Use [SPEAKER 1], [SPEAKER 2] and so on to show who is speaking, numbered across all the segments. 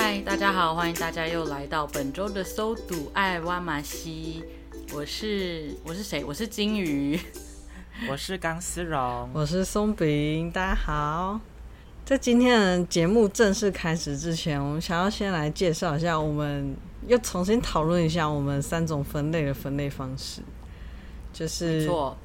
[SPEAKER 1] 嗨，大家好，欢迎大家又来到本周的搜赌爱挖马西。我是我是谁？我是金鱼，
[SPEAKER 2] 我是钢丝绒，
[SPEAKER 3] 我是松饼。大家好，在今天的节目正式开始之前，我们想要先来介绍一下，我们又重新讨论一下我们三种分类的分类方式，就是错，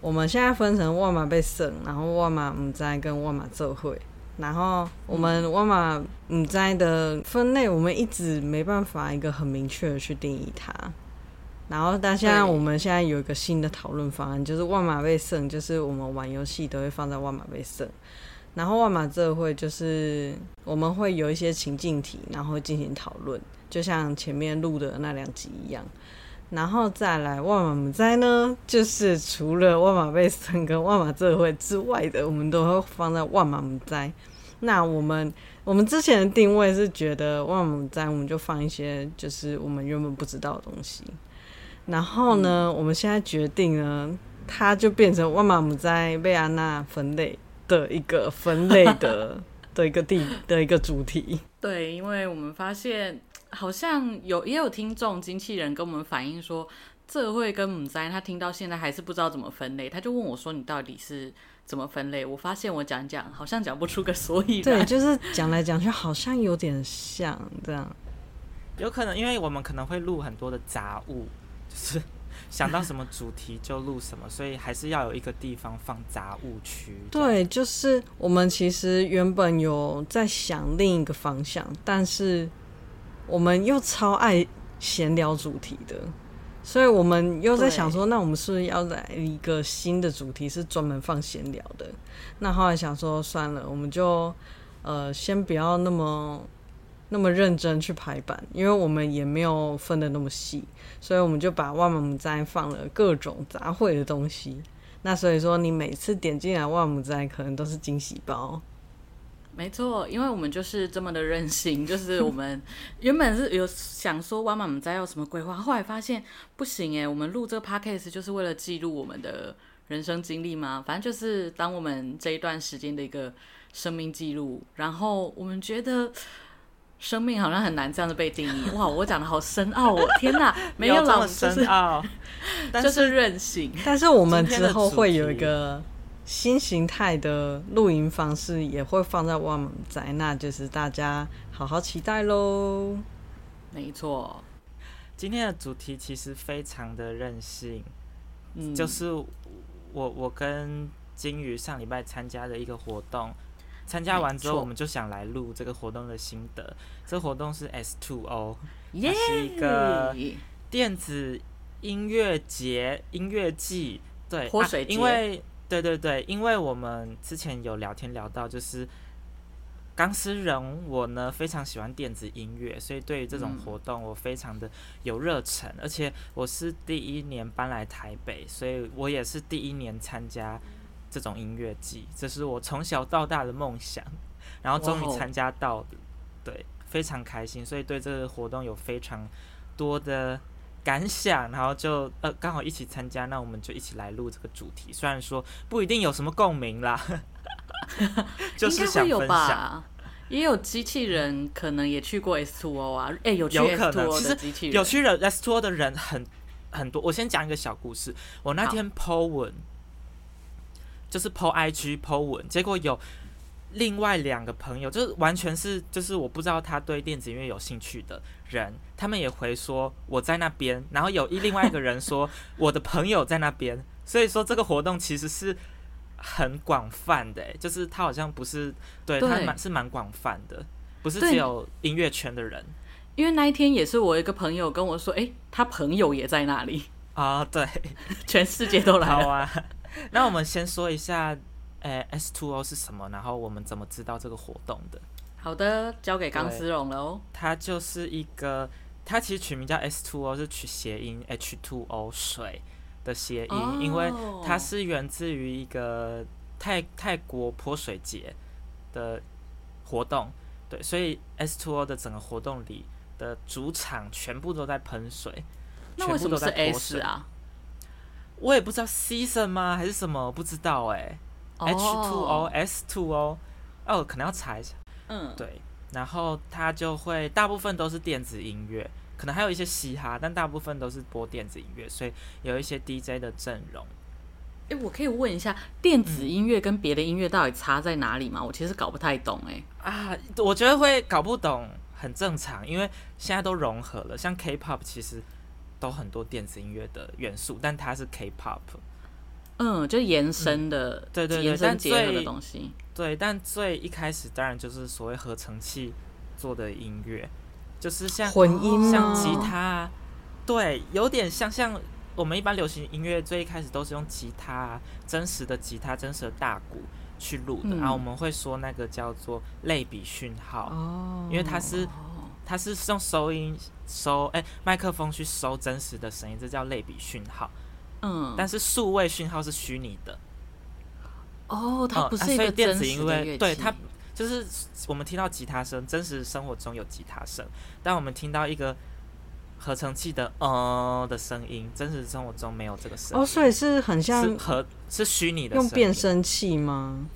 [SPEAKER 3] 我们现在分成哇嘛被省，然后哇嘛唔知跟哇嘛做伙。然后我们哇嘛唔知的分类，我们一直没办法一个很明确的去定义它。然后但现在我们现在有一个新的讨论方案，就是万马被胜，就是我们玩游戏都会放在万马被胜。然后万马这会就是我们会有一些情境题，然后进行讨论，就像前面录的那两集一样。然后再来哇嘛唔知呢，就是除了万马被胜跟万马这会之外的，我们都会放在哇嘛唔知。那我们我们之前的定位是觉得哇嘛唔知，我们就放一些就是我们原本不知道的东西。然后呢，嗯、我们现在决定呢，它就变成哇嘛唔知被安娜分类的一个分类的 的一个地的一个主题。
[SPEAKER 1] 对，因为我们发现。好像有也有听众经纪人跟我们反映说，这会跟母灾他听到现在还是不知道怎么分类，他就问我说：“你到底是怎么分类？”我发现我讲讲好像讲不出个所以然。
[SPEAKER 3] 对，就是讲来讲去好像有点像这样。
[SPEAKER 2] 有可能因为我们可能会录很多的杂物，就是想到什么主题就录什么，所以还是要有一个地方放杂物区。
[SPEAKER 3] 对，就是我们其实原本有在想另一个方向，但是。我们又超爱闲聊主题的，所以我们又在想说，那我们是不是要来一个新的主题，是专门放闲聊的？那后来想说，算了，我们就呃先不要那么那么认真去排版，因为我们也没有分的那么细，所以我们就把万母斋放了各种杂烩的东西。那所以说，你每次点进来万母斋，可能都是惊喜包。
[SPEAKER 1] 没错，因为我们就是这么的任性，就是我们 原本是有想说哇嘛唔知有什么规划，后来发现不行哎，我们录这个 podcast 就是为了记录我们的人生经历嘛，反正就是当我们这一段时间的一个生命记录。然后我们觉得生命好像很难这样子被定义。哇，我讲的好深奥哦，天哪，没有老
[SPEAKER 2] 深奥，
[SPEAKER 1] 就是任性。
[SPEAKER 3] 但是我们之后会有一个。新形态的露营方式也会放在哇嘛唔知，那就是大家好好期待喽。
[SPEAKER 1] 没错，
[SPEAKER 2] 今天的主题其实非常的任性，嗯，就是我我跟金鱼上礼拜参加的一个活动，参加完之后我们就想来录这个活动的心得。这活动是 S2O，它是一个电子音乐节、音乐季，对，
[SPEAKER 1] 泼水节，
[SPEAKER 2] 因为。对对对，因为我们之前有聊天聊到，就是钢丝人我呢非常喜欢电子音乐，所以对于这种活动我非常的有热忱，嗯、而且我是第一年搬来台北，所以我也是第一年参加这种音乐季，这是我从小到大的梦想，然后终于参加到了，对，非常开心，所以对这个活动有非常多的。感想，然后就呃刚好一起参加，那我们就一起来录这个主题。虽然说不一定有什么共鸣啦，就是想分享。
[SPEAKER 1] 也有机器人可能也去过 S Two O 啊，哎，有去 S2O 的机器人，
[SPEAKER 2] 有去了 S2O 的人很很多。我先讲一个小故事，我那天 Po 文，就是 Po IG Po 文，结果有。另外两个朋友就是完全是就是我不知道他对电子音乐有兴趣的人，他们也回说我在那边，然后有一另外一个人说我的朋友在那边，所以说这个活动其实是很广泛的，就是他好像不是对，对。他蛮是蛮广泛的，不是只有音乐圈的人。
[SPEAKER 1] 因为那一天也是我一个朋友跟我说，诶，他朋友也在那里，
[SPEAKER 2] 啊，对，
[SPEAKER 1] 全世界都来了。
[SPEAKER 2] 好啊，那我们先说一下，诶，S2O 是什么？然后我们怎么知道这个活动的？
[SPEAKER 1] 好的，交给钢丝绒了哦。
[SPEAKER 2] 它就是一个，它其实取名叫 S two O 是取谐音 H two O 水的谐音，哦，因为它是源自于一个泰泰国泼水节的活动，对，所以 S two O 的整个活动里的主场全部都在喷水。
[SPEAKER 1] 那为什么是 S 啊？
[SPEAKER 2] 我也不知道 season 吗？还是什么？不知道哎、欸。H2O O S two O，哦，可能要查一下。嗯，对。然后它就会大部分都是电子音乐，可能还有一些嘻哈，但大部分都是播电子音乐，所以有一些 DJ 的阵容。
[SPEAKER 1] 哎、欸，我可以问一下，电子音乐跟别的音乐到底差在哪里吗？我其实搞不太懂哎、欸。
[SPEAKER 2] 啊，我觉得会搞不懂很正常，因为现在都融合了，像 K-pop 其实。都很多电子音乐的元素，但它是 K-pop，
[SPEAKER 1] 嗯，就延伸的，嗯、对对对，延伸结合的东西，
[SPEAKER 2] 对。但最一开始当然就是所谓合成器做的音乐，就是像
[SPEAKER 3] 混音，
[SPEAKER 2] 像吉他，对，有点像像我们一般流行音乐最一开始都是用吉他，真实的吉他，真实的大鼓去录的，然、嗯、后、啊、我们会说那个叫做类比讯号，哦，因为它是。它是用收音收哎麦克风去收真实的声音，这叫类比讯号。嗯，但是数位讯号是虚拟的。
[SPEAKER 1] 哦，它不是一个电子音乐，
[SPEAKER 2] 对它就是我们听到吉他声，真实生活中有吉他声，但我们听到一个合成器的呃的声音，真实生活中没有这个声音。
[SPEAKER 3] 哦，所以是很像是
[SPEAKER 2] 和是虚拟的
[SPEAKER 3] 用变声器吗？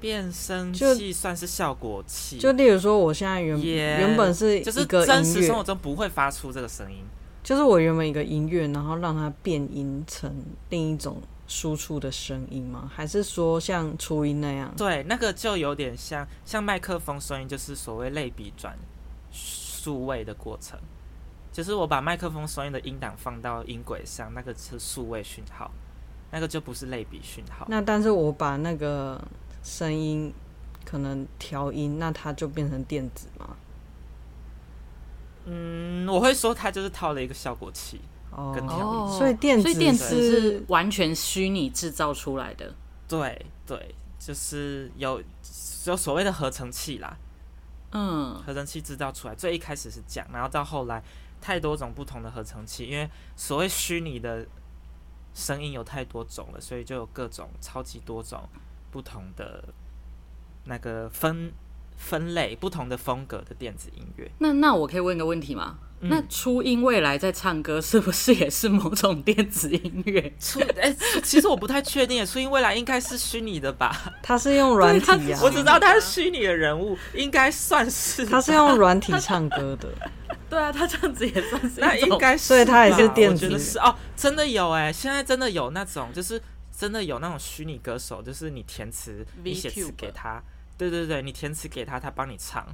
[SPEAKER 2] 变声器算是效果器，
[SPEAKER 3] 就例如说，我现在原、yeah, 原本是
[SPEAKER 2] 就是真实生活中不会发出这个声音，
[SPEAKER 3] 就是我原本一个音乐，然后让它变音成另一种输出的声音吗？还是说像初音那样？
[SPEAKER 2] 对，那个就有点像像麦克风声音，就是所谓类比转数位的过程，就是我把麦克风声音的音档放到音轨上，那个是数位讯号，那个就不是类比讯号。
[SPEAKER 3] 那但是我把那个。声音可能调音，那它就变成电子吗？
[SPEAKER 2] 嗯，我会说它就是套了一个效果器哦，跟调音，
[SPEAKER 3] 所以电子，
[SPEAKER 1] 所以电池是完全虚拟制造出来的。
[SPEAKER 2] 对对，就是有有所谓的合成器啦，嗯，合成器制造出来，最一开始是这样，然后到后来太多种不同的合成器，因为所谓虚拟的声音有太多种了，所以就有各种超级多种。不同的那个分分类，不同的风格的电子音乐。
[SPEAKER 1] 那那我可以问个问题吗？嗯、那初音未来在唱歌是不是也是某种电子音乐？
[SPEAKER 2] 初哎、欸，其实我不太确定。初音未来应该是虚拟的吧？
[SPEAKER 3] 他是用软体啊，
[SPEAKER 2] 我只知道他是虚拟的人物，应该算是。
[SPEAKER 3] 他是用软体唱歌的。
[SPEAKER 1] 对啊，他这样子也算是。
[SPEAKER 2] 那应该是，
[SPEAKER 3] 所以他也是电子。
[SPEAKER 2] 是哦，真的有哎、欸，现在真的有那种就是。真的有那种虚拟歌手，就是你填词，你写词给他，对对对，你填词给他，他帮你唱。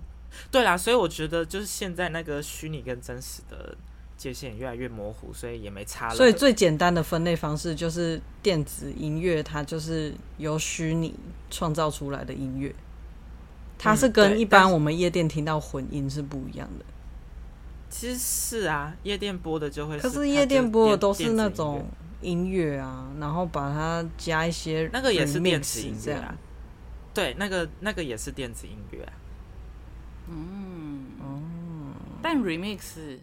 [SPEAKER 2] 对啦，所以我觉得就是现在那个虚拟跟真实的界限越来越模糊，所以也没差了。
[SPEAKER 3] 所以最简单的分类方式就是电子音乐，它就是由虚拟创造出来的音乐，它是跟一般我们夜店听到混音是不一样的。
[SPEAKER 2] 其实是啊，夜店播的就会是，
[SPEAKER 3] 可是夜店播的都是那种。音乐啊，然后把它加一些，
[SPEAKER 2] 那个也是电子音乐啊。对，那个那个也是电子音乐啊。
[SPEAKER 1] 嗯嗯，但 remix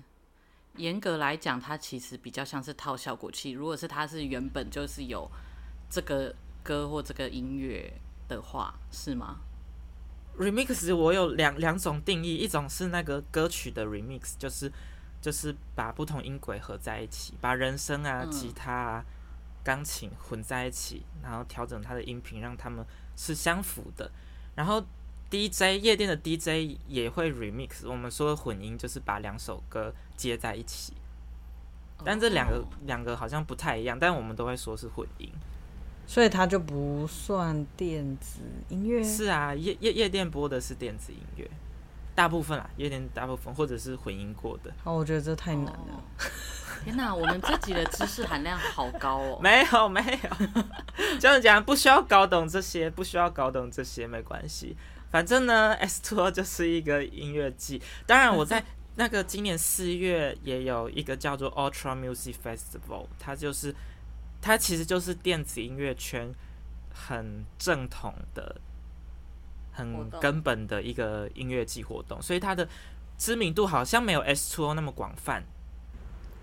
[SPEAKER 1] 严格来讲，它其实比较像是套效果器。如果是它是原本就是有这个歌或这个音乐的话，是吗
[SPEAKER 2] ？remix 我有两两种定义，一种是那个歌曲的 remix，就是。就是把不同音轨合在一起，把人声啊、吉他啊、钢琴混在一起，然后调整它的音频，让它们是相符的。然后 DJ 夜店的 DJ 也会 remix，我们说的混音就是把两首歌接在一起。但这两个两个好像不太一样，但我们都会说是混音，
[SPEAKER 3] 所以它就不算电子音乐。
[SPEAKER 2] 是啊，夜夜夜店播的是电子音乐。大部分啊，夜店大部分，或者是混音过的。
[SPEAKER 3] 哦，我觉得这太难了。
[SPEAKER 1] 哦、天哪，我们自己的知识含量好高哦。
[SPEAKER 2] 没有没有，这样讲不需要搞懂这些，不需要搞懂这些没关系。反正呢，S Two 就是一个音乐季。当然，我在那个今年四月也有一个叫做 Ultra Music Festival，它就是它其实就是电子音乐圈很正统的、很根本的一个音乐季活动，所以它的知名度好像没有 S Two 那么广泛。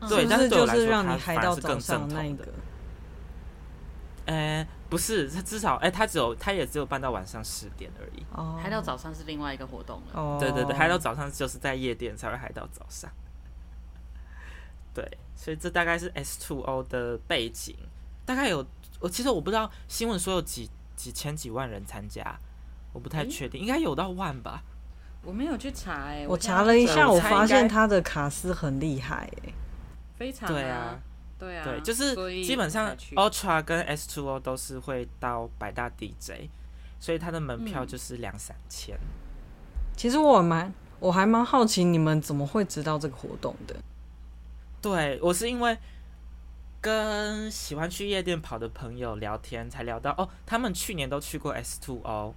[SPEAKER 2] 对，但是对我来说，它反而是更正统的。呃，不是，他至少，哎，他只有，他也只有办到晚上十点而已。
[SPEAKER 1] 哦，嗨到早上是另外一个活动了。
[SPEAKER 2] 哦，对对对，嗨到早上就是在夜店才会嗨到早上。对，所以这大概是 S Two O 的背景，大概有，我其实我不知道新闻说有几几千几万人参加，我不太确定，应该有到万吧。
[SPEAKER 1] 我没有去查，哎，
[SPEAKER 3] 我查了一下，我发现他的卡司很厉害，哎，
[SPEAKER 1] 非常
[SPEAKER 2] 对啊。
[SPEAKER 1] 对啊，
[SPEAKER 2] 对，就是基本上 Ultra 跟 S Two O 都是会到百大 DJ，所以它的门票就是两三千。
[SPEAKER 3] 其实我蛮我还蛮好奇你们怎么会知道这个活动的？
[SPEAKER 2] 对，我是因为跟喜欢去夜店跑的朋友聊天，才聊到哦，他们去年都去过 S2O，哦，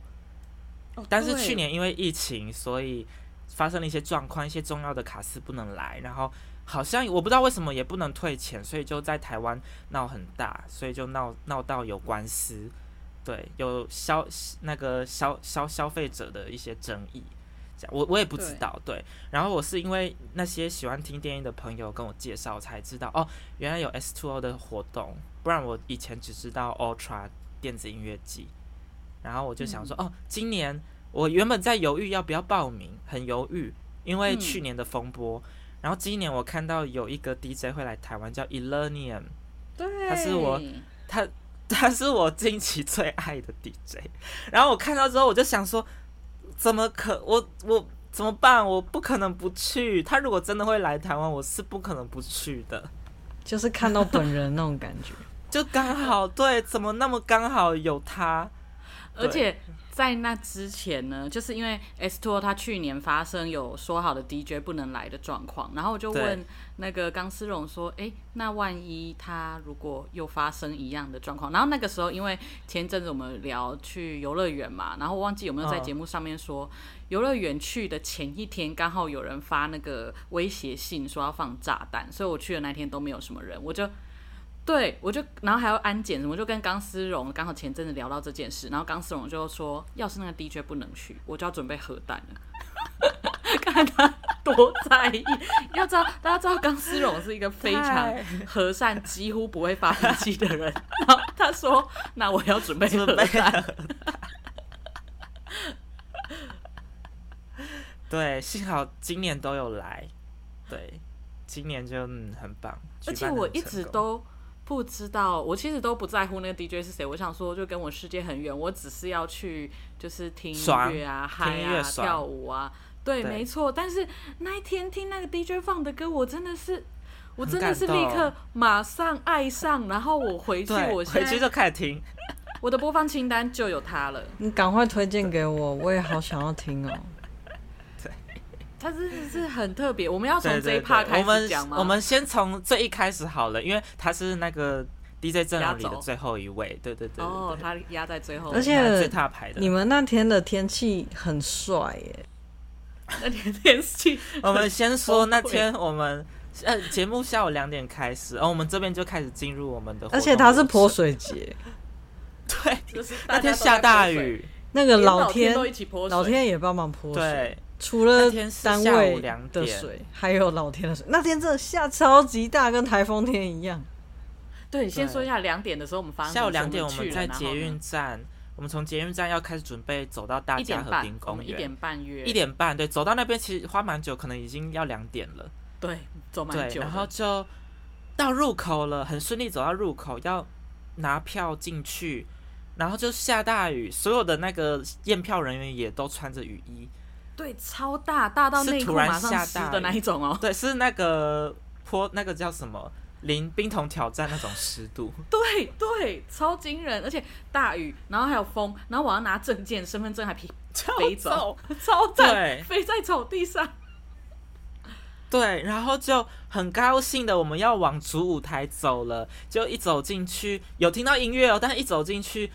[SPEAKER 2] 但是去年因为疫情，所以发生了一些状况，一些重要的卡司不能来，然后。好像我不知道为什么也不能退钱，所以就在台湾闹很大，所以就闹闹到有官司，对，有消那个消消消费者的一些争议，这样我我也不知道，对，对。然后我是因为那些喜欢听电音的朋友跟我介绍才知道，哦，原来有 S2O 的活动，不然我以前只知道 Ultra 电子音乐季。然后我就想说，嗯、哦，今年我原本在犹豫要不要报名，很犹豫，因为去年的风波。嗯然后今年我看到有一个 DJ 会来台湾，叫 Illenium，
[SPEAKER 1] 对，
[SPEAKER 2] 他是我他他是我近期最爱的 DJ。然后我看到之后，我就想说，怎么可我我怎么办？我不可能不去。他如果真的会来台湾，我是不可能不去的。
[SPEAKER 3] 就是看到本人那种感觉，
[SPEAKER 2] 就刚好对，怎么那么刚好有他，
[SPEAKER 1] 而且。在那之前呢，就是因为 S2O 他去年发生有说好的 DJ 不能来的状况，然后我就问那个钢丝绒说：“哎，那万一他如果又发生一样的状况？”然后那个时候，因为前阵子我们聊去游乐园嘛，然后忘记有没有在节目上面说，游乐园去的前一天刚好有人发那个威胁信说要放炸弹，所以我去的那天都没有什么人，我就。对，我就然后还要安检，我就跟钢丝绒刚好前阵子聊到这件事，然后钢丝绒就说，要是那个 DJ 不能去，我就要准备核弹了。看他多在意，要知道大家知道钢丝绒是一个非常和善、几乎不会发脾气的人。然后他说：“那我要准备核弹。”
[SPEAKER 2] 对，幸好今年都有来。对，今年就嗯很棒，
[SPEAKER 1] 而且我一直都。不知道，我其实都不在乎那个 DJ 是谁。我想说，就跟我世界很远，我只是要去，就是听音乐啊、嗨啊、跳舞啊。对，对没错。但是那一天听那个 DJ 放的歌，我真的是，我真的是立刻马上爱上。然后我回去，我
[SPEAKER 2] 回去就开始听，
[SPEAKER 1] 我的播放清单就有它了。
[SPEAKER 3] 你赶快推荐给我，我也好想要听哦。
[SPEAKER 1] 它真的是很特别，我们要从这一趴开始讲吗？
[SPEAKER 2] 我们我们先从最一开始好了，因为他是那个 DJ 阵容里的最后一位，对对对。
[SPEAKER 1] 哦，他压在最后，
[SPEAKER 3] 而且
[SPEAKER 2] 最大牌的。
[SPEAKER 3] 你们那天的天气很帅耶！
[SPEAKER 1] 那天天气，
[SPEAKER 2] 我们先说那天我们呃节目下午两点开始，然后我们这边就开始进入我们的，
[SPEAKER 3] 而且它是泼水节，
[SPEAKER 2] 对，就是那天下大雨，
[SPEAKER 3] 那个老天
[SPEAKER 1] 都一起泼水，
[SPEAKER 3] 老天也帮忙泼水。
[SPEAKER 2] 对
[SPEAKER 3] 除了单位的水，还有老天的水。那天真的下超级大，跟台风天一样。
[SPEAKER 1] 对，先说一下两点的时候，我们发
[SPEAKER 2] 下午两点我们在捷运站，我们从捷运站要开始准备走到大家和平公园。
[SPEAKER 1] 一点半约，
[SPEAKER 2] 一点半对，走到那边其实花蛮久，可能已经要两点了。
[SPEAKER 1] 对，走蛮久。
[SPEAKER 2] 然后就到入口了，很顺利走到入口，要拿票进去，然后就下大雨，所有的那个验票人员也都穿着雨衣。
[SPEAKER 1] 对，超大，大到内裤马上湿的那一种哦。
[SPEAKER 2] 对，是那个坡那个叫什么淋冰桶挑战那种湿度。
[SPEAKER 1] 对对，超惊人，而且大雨，然后还有风，然后我要拿证件、身份证还飞 飞走，超赞，飞在草地上。
[SPEAKER 2] 对，然后就很高兴的，我们要往主舞台走了，就一走进去，有听到音乐哦，但是一走进去。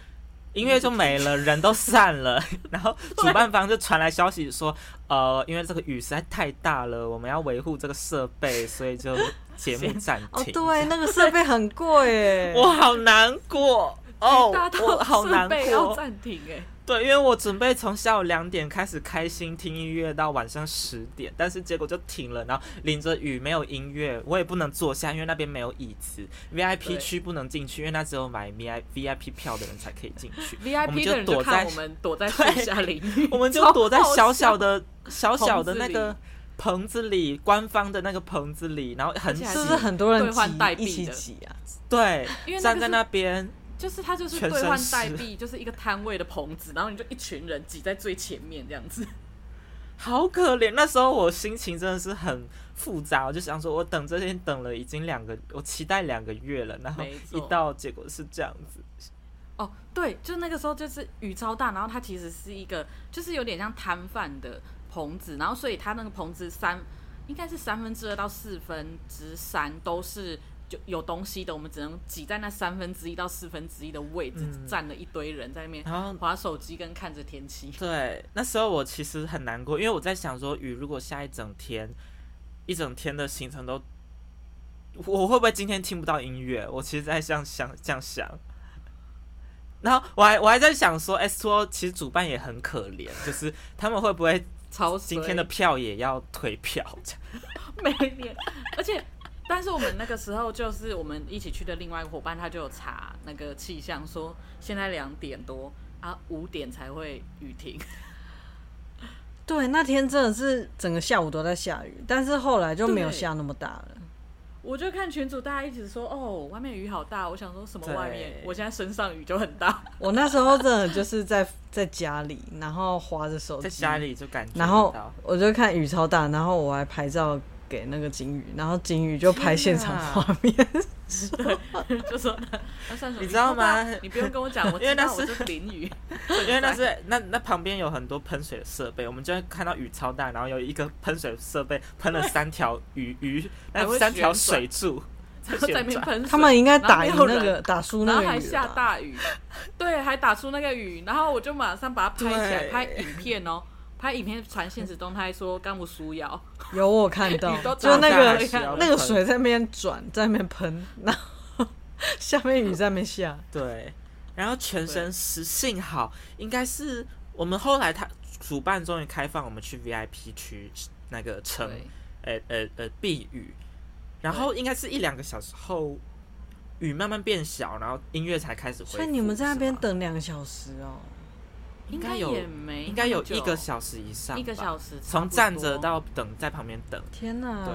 [SPEAKER 2] 音乐就没了，人都散了，然后主办方就传来消息说，呃，因为这个雨实在太大了，我们要维护这个设备，所以就节目暂停。
[SPEAKER 3] 哦，对，那个设备很贵耶，
[SPEAKER 2] 我好难过哦，我好难过，
[SPEAKER 1] 要暂停哎。
[SPEAKER 2] 对，因为我准备从下午两点开始开心听音乐到晚上十点，但是结果就停了，然后淋着雨，没有音乐，我也不能坐下，因为那边没有椅子，VIP 区不能进去，因为那只有买 VIP VIP 票的人才可以进去。
[SPEAKER 1] VIP 的人就看我们躲在树下淋雨，
[SPEAKER 2] 我们就躲在小小的小小的那个棚子里，官方的那个棚子里，然后很挤，
[SPEAKER 3] 是不是很多人挤一起挤啊？
[SPEAKER 2] 对，站在那边。
[SPEAKER 1] 就是他就是兑换代币，就是一个摊位的棚子，然后你就一群人挤在最前面这样子，
[SPEAKER 2] 好可怜。那时候我心情真的是很复杂，我就想说，我等这天等了已经两个，我期待两个月了，然后一到结果是这样子。
[SPEAKER 1] 哦，对，就那个时候就是雨超大，然后它其实是一个就是有点像摊贩的棚子，然后所以它那个棚子三应该是三分之二到四分之三都是。就有东西的，我们只能挤在那三分之一到四分之一的位置，嗯、站了一堆人在那边，然后划手机跟看着天气。
[SPEAKER 2] 对，那时候我其实很难过，因为我在想说，雨如果下一整天，一整天的行程都，我会不会今天听不到音乐？我其实在这样想，这样想。然后我还我还在想说，S Two 其实主办也很可怜，就是他们会不会今天的票也要退票？
[SPEAKER 1] 没脸，而且。但是我们那个时候就是我们一起去的另外一个伙伴，他就有查那个气象，说现在两点多啊，五点才会雨停。
[SPEAKER 3] 对，那天真的是整个下午都在下雨，但是后来就没有下那么大了。
[SPEAKER 1] 我就看群主大家一直说哦，外面雨好大，我想说什么外面？我现在身上雨就很大。
[SPEAKER 3] 我那时候真的就是在在家里，然后滑着手机，
[SPEAKER 2] 在家里就感觉，
[SPEAKER 3] 然后我就看雨超大，然后我还拍照。给那个金鱼，然后金鱼就拍现场画面，
[SPEAKER 1] 对，就说那算什么？
[SPEAKER 2] 你知道吗？
[SPEAKER 1] 你不用跟我讲，我因为那是淋雨，
[SPEAKER 2] 因为那是那 那旁边有很多喷水的设备，我们就会看到雨超大，然后有一个喷水设备喷了三条鱼鱼，那三条水柱
[SPEAKER 1] 在那边喷，
[SPEAKER 3] 他们应该打赢那个打输那个雨，
[SPEAKER 1] 还下大雨，对，还打出那个雨，然后我就马上把它拍起来拍影片哦。拍影片传现实动态说刚不输要
[SPEAKER 3] 有我看到，就那个那个水在那边转，在那边喷，然后下面雨在那边下，
[SPEAKER 2] 对，然后全身湿，幸好应该是我们后来他主办终于开放我们去 VIP 区那个城，呃呃呃避雨，然后应该是一两个小时后雨慢慢变小，然后音乐才开始回。
[SPEAKER 3] 所以你们在那边等两个小时哦。
[SPEAKER 1] 应该有，应
[SPEAKER 2] 该有一个小时以上，
[SPEAKER 1] 一个小时
[SPEAKER 2] 从站着到等，在旁边等。
[SPEAKER 3] 天哪！
[SPEAKER 2] 对，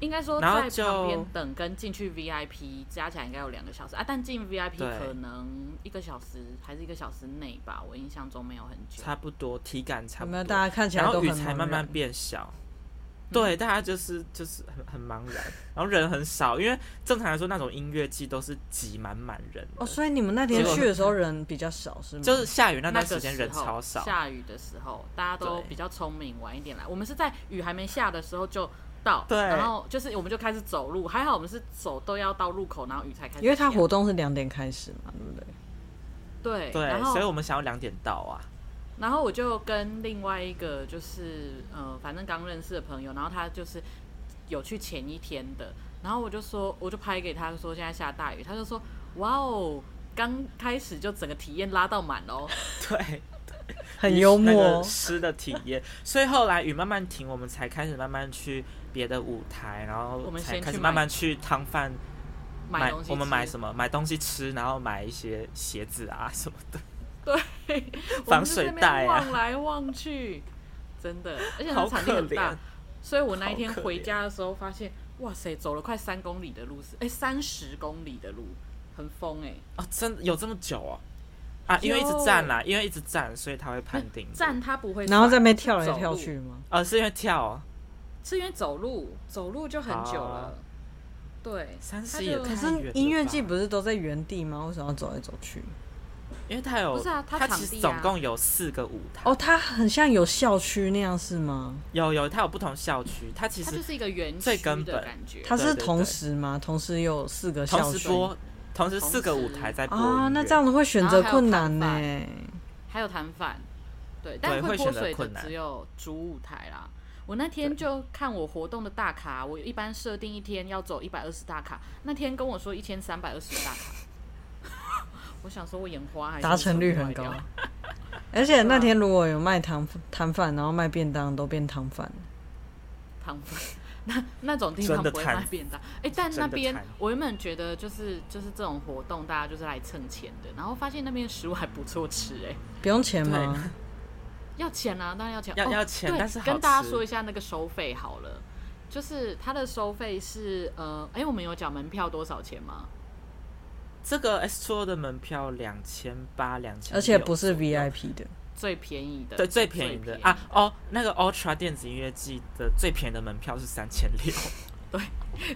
[SPEAKER 1] 应该说在旁边等跟进去 VIP 加起来应该有两个小时啊，但进 VIP 可能一个小时还是一个小时内吧，我印象中没有很久。
[SPEAKER 2] 差不多，体感差不多。
[SPEAKER 3] 没有，大家看起来都很。然
[SPEAKER 2] 后雨才慢慢变小。对，大家就是就是很很茫然，然后人很少，因为正常来说那种音乐季都是挤满满人。
[SPEAKER 3] 哦，所以你们那天去的时候人比较少是吗？
[SPEAKER 2] 就是下雨那段时间人超少。
[SPEAKER 1] 下雨的时候大家都比较聪明，晚一点来。我们是在雨还没下的时候就到，
[SPEAKER 2] 对，
[SPEAKER 1] 然后就是我们就开始走路，还好我们是走都要到路口，然后雨才开始。
[SPEAKER 3] 因为它活动是两点开始嘛，对不对？
[SPEAKER 1] 对
[SPEAKER 2] 对，然后所以我们想要两点到啊。
[SPEAKER 1] 然后我就跟另外一个就是呃，反正刚认识的朋友，然后他就是有去前一天的，然后我就说，我就拍给他说现在下大雨，他就说哇哦，刚开始就整个体验拉到满哦，
[SPEAKER 2] 对，
[SPEAKER 3] 很幽默。
[SPEAKER 2] 湿的体验，所以后来雨慢慢停，我们才开始慢慢去别的舞台，然后我们才开始慢慢去汤饭买，买我们买什么？买东西吃，然后买一些鞋子啊什么的。
[SPEAKER 1] 对，
[SPEAKER 2] 防水袋啊，
[SPEAKER 1] 望来望去，真的，而且它场地很大，所以我那一天回家的时候发现，哇塞，走了快三公里的路是，哎，三十公里的路，很疯哎，
[SPEAKER 2] 啊，真的有这么久啊？啊，因为一直站啦，因为一直站，所以他会判定
[SPEAKER 1] 站，他不会，
[SPEAKER 3] 然后在那边跳来跳去吗？
[SPEAKER 2] 啊，是因为跳啊，
[SPEAKER 1] 是因为走路，走路就很久了，对，
[SPEAKER 2] 三十也，
[SPEAKER 3] 可是音乐季不是都在原地吗？为什么要走来走去？
[SPEAKER 2] 因为它有，不是啊，它其实总共有四个舞台。
[SPEAKER 3] 哦，它很像有校区那样是吗？
[SPEAKER 2] 有有，它有不同校区，它其实
[SPEAKER 1] 它就是一个园区
[SPEAKER 2] 最根本
[SPEAKER 1] 的感觉。
[SPEAKER 3] 它是同时吗？同时有四个校区。
[SPEAKER 2] 同时播，同时四个舞台在播
[SPEAKER 3] 啊，那这样子会选择困难呢。
[SPEAKER 1] 还有弹反，对，但会泼水的只有主舞台啦。我那天就看我活动的大卡，我一般设定一天要走一百二十大卡，那天跟我说一千三百二十大卡，我想说我眼花还是
[SPEAKER 3] 达成率很高，而且那天如果有卖糖摊贩，然后卖便当都变糖贩，
[SPEAKER 1] 糖贩那那种地方不会卖便当，哎、欸，但那边我原本觉得就是就是这种活动大家就是来蹭钱的，然后发现那边食物还不错吃，哎，
[SPEAKER 3] 不用钱吗？
[SPEAKER 1] 要钱啊，当然要钱。
[SPEAKER 2] 要要
[SPEAKER 1] 钱，
[SPEAKER 2] 但是
[SPEAKER 1] 跟大家说一下那个收费好了，就是它的收费是呃，哎、欸，我们有讲门票多少钱吗？
[SPEAKER 2] 这个 S2O 的门票两千八两千，
[SPEAKER 3] 而且不是 VIP 的，
[SPEAKER 1] 最便宜的，
[SPEAKER 2] 对，最便宜的，宜的。啊哦，那个 Ultra 电子音乐季的最便宜的门票是三千六，
[SPEAKER 1] 对，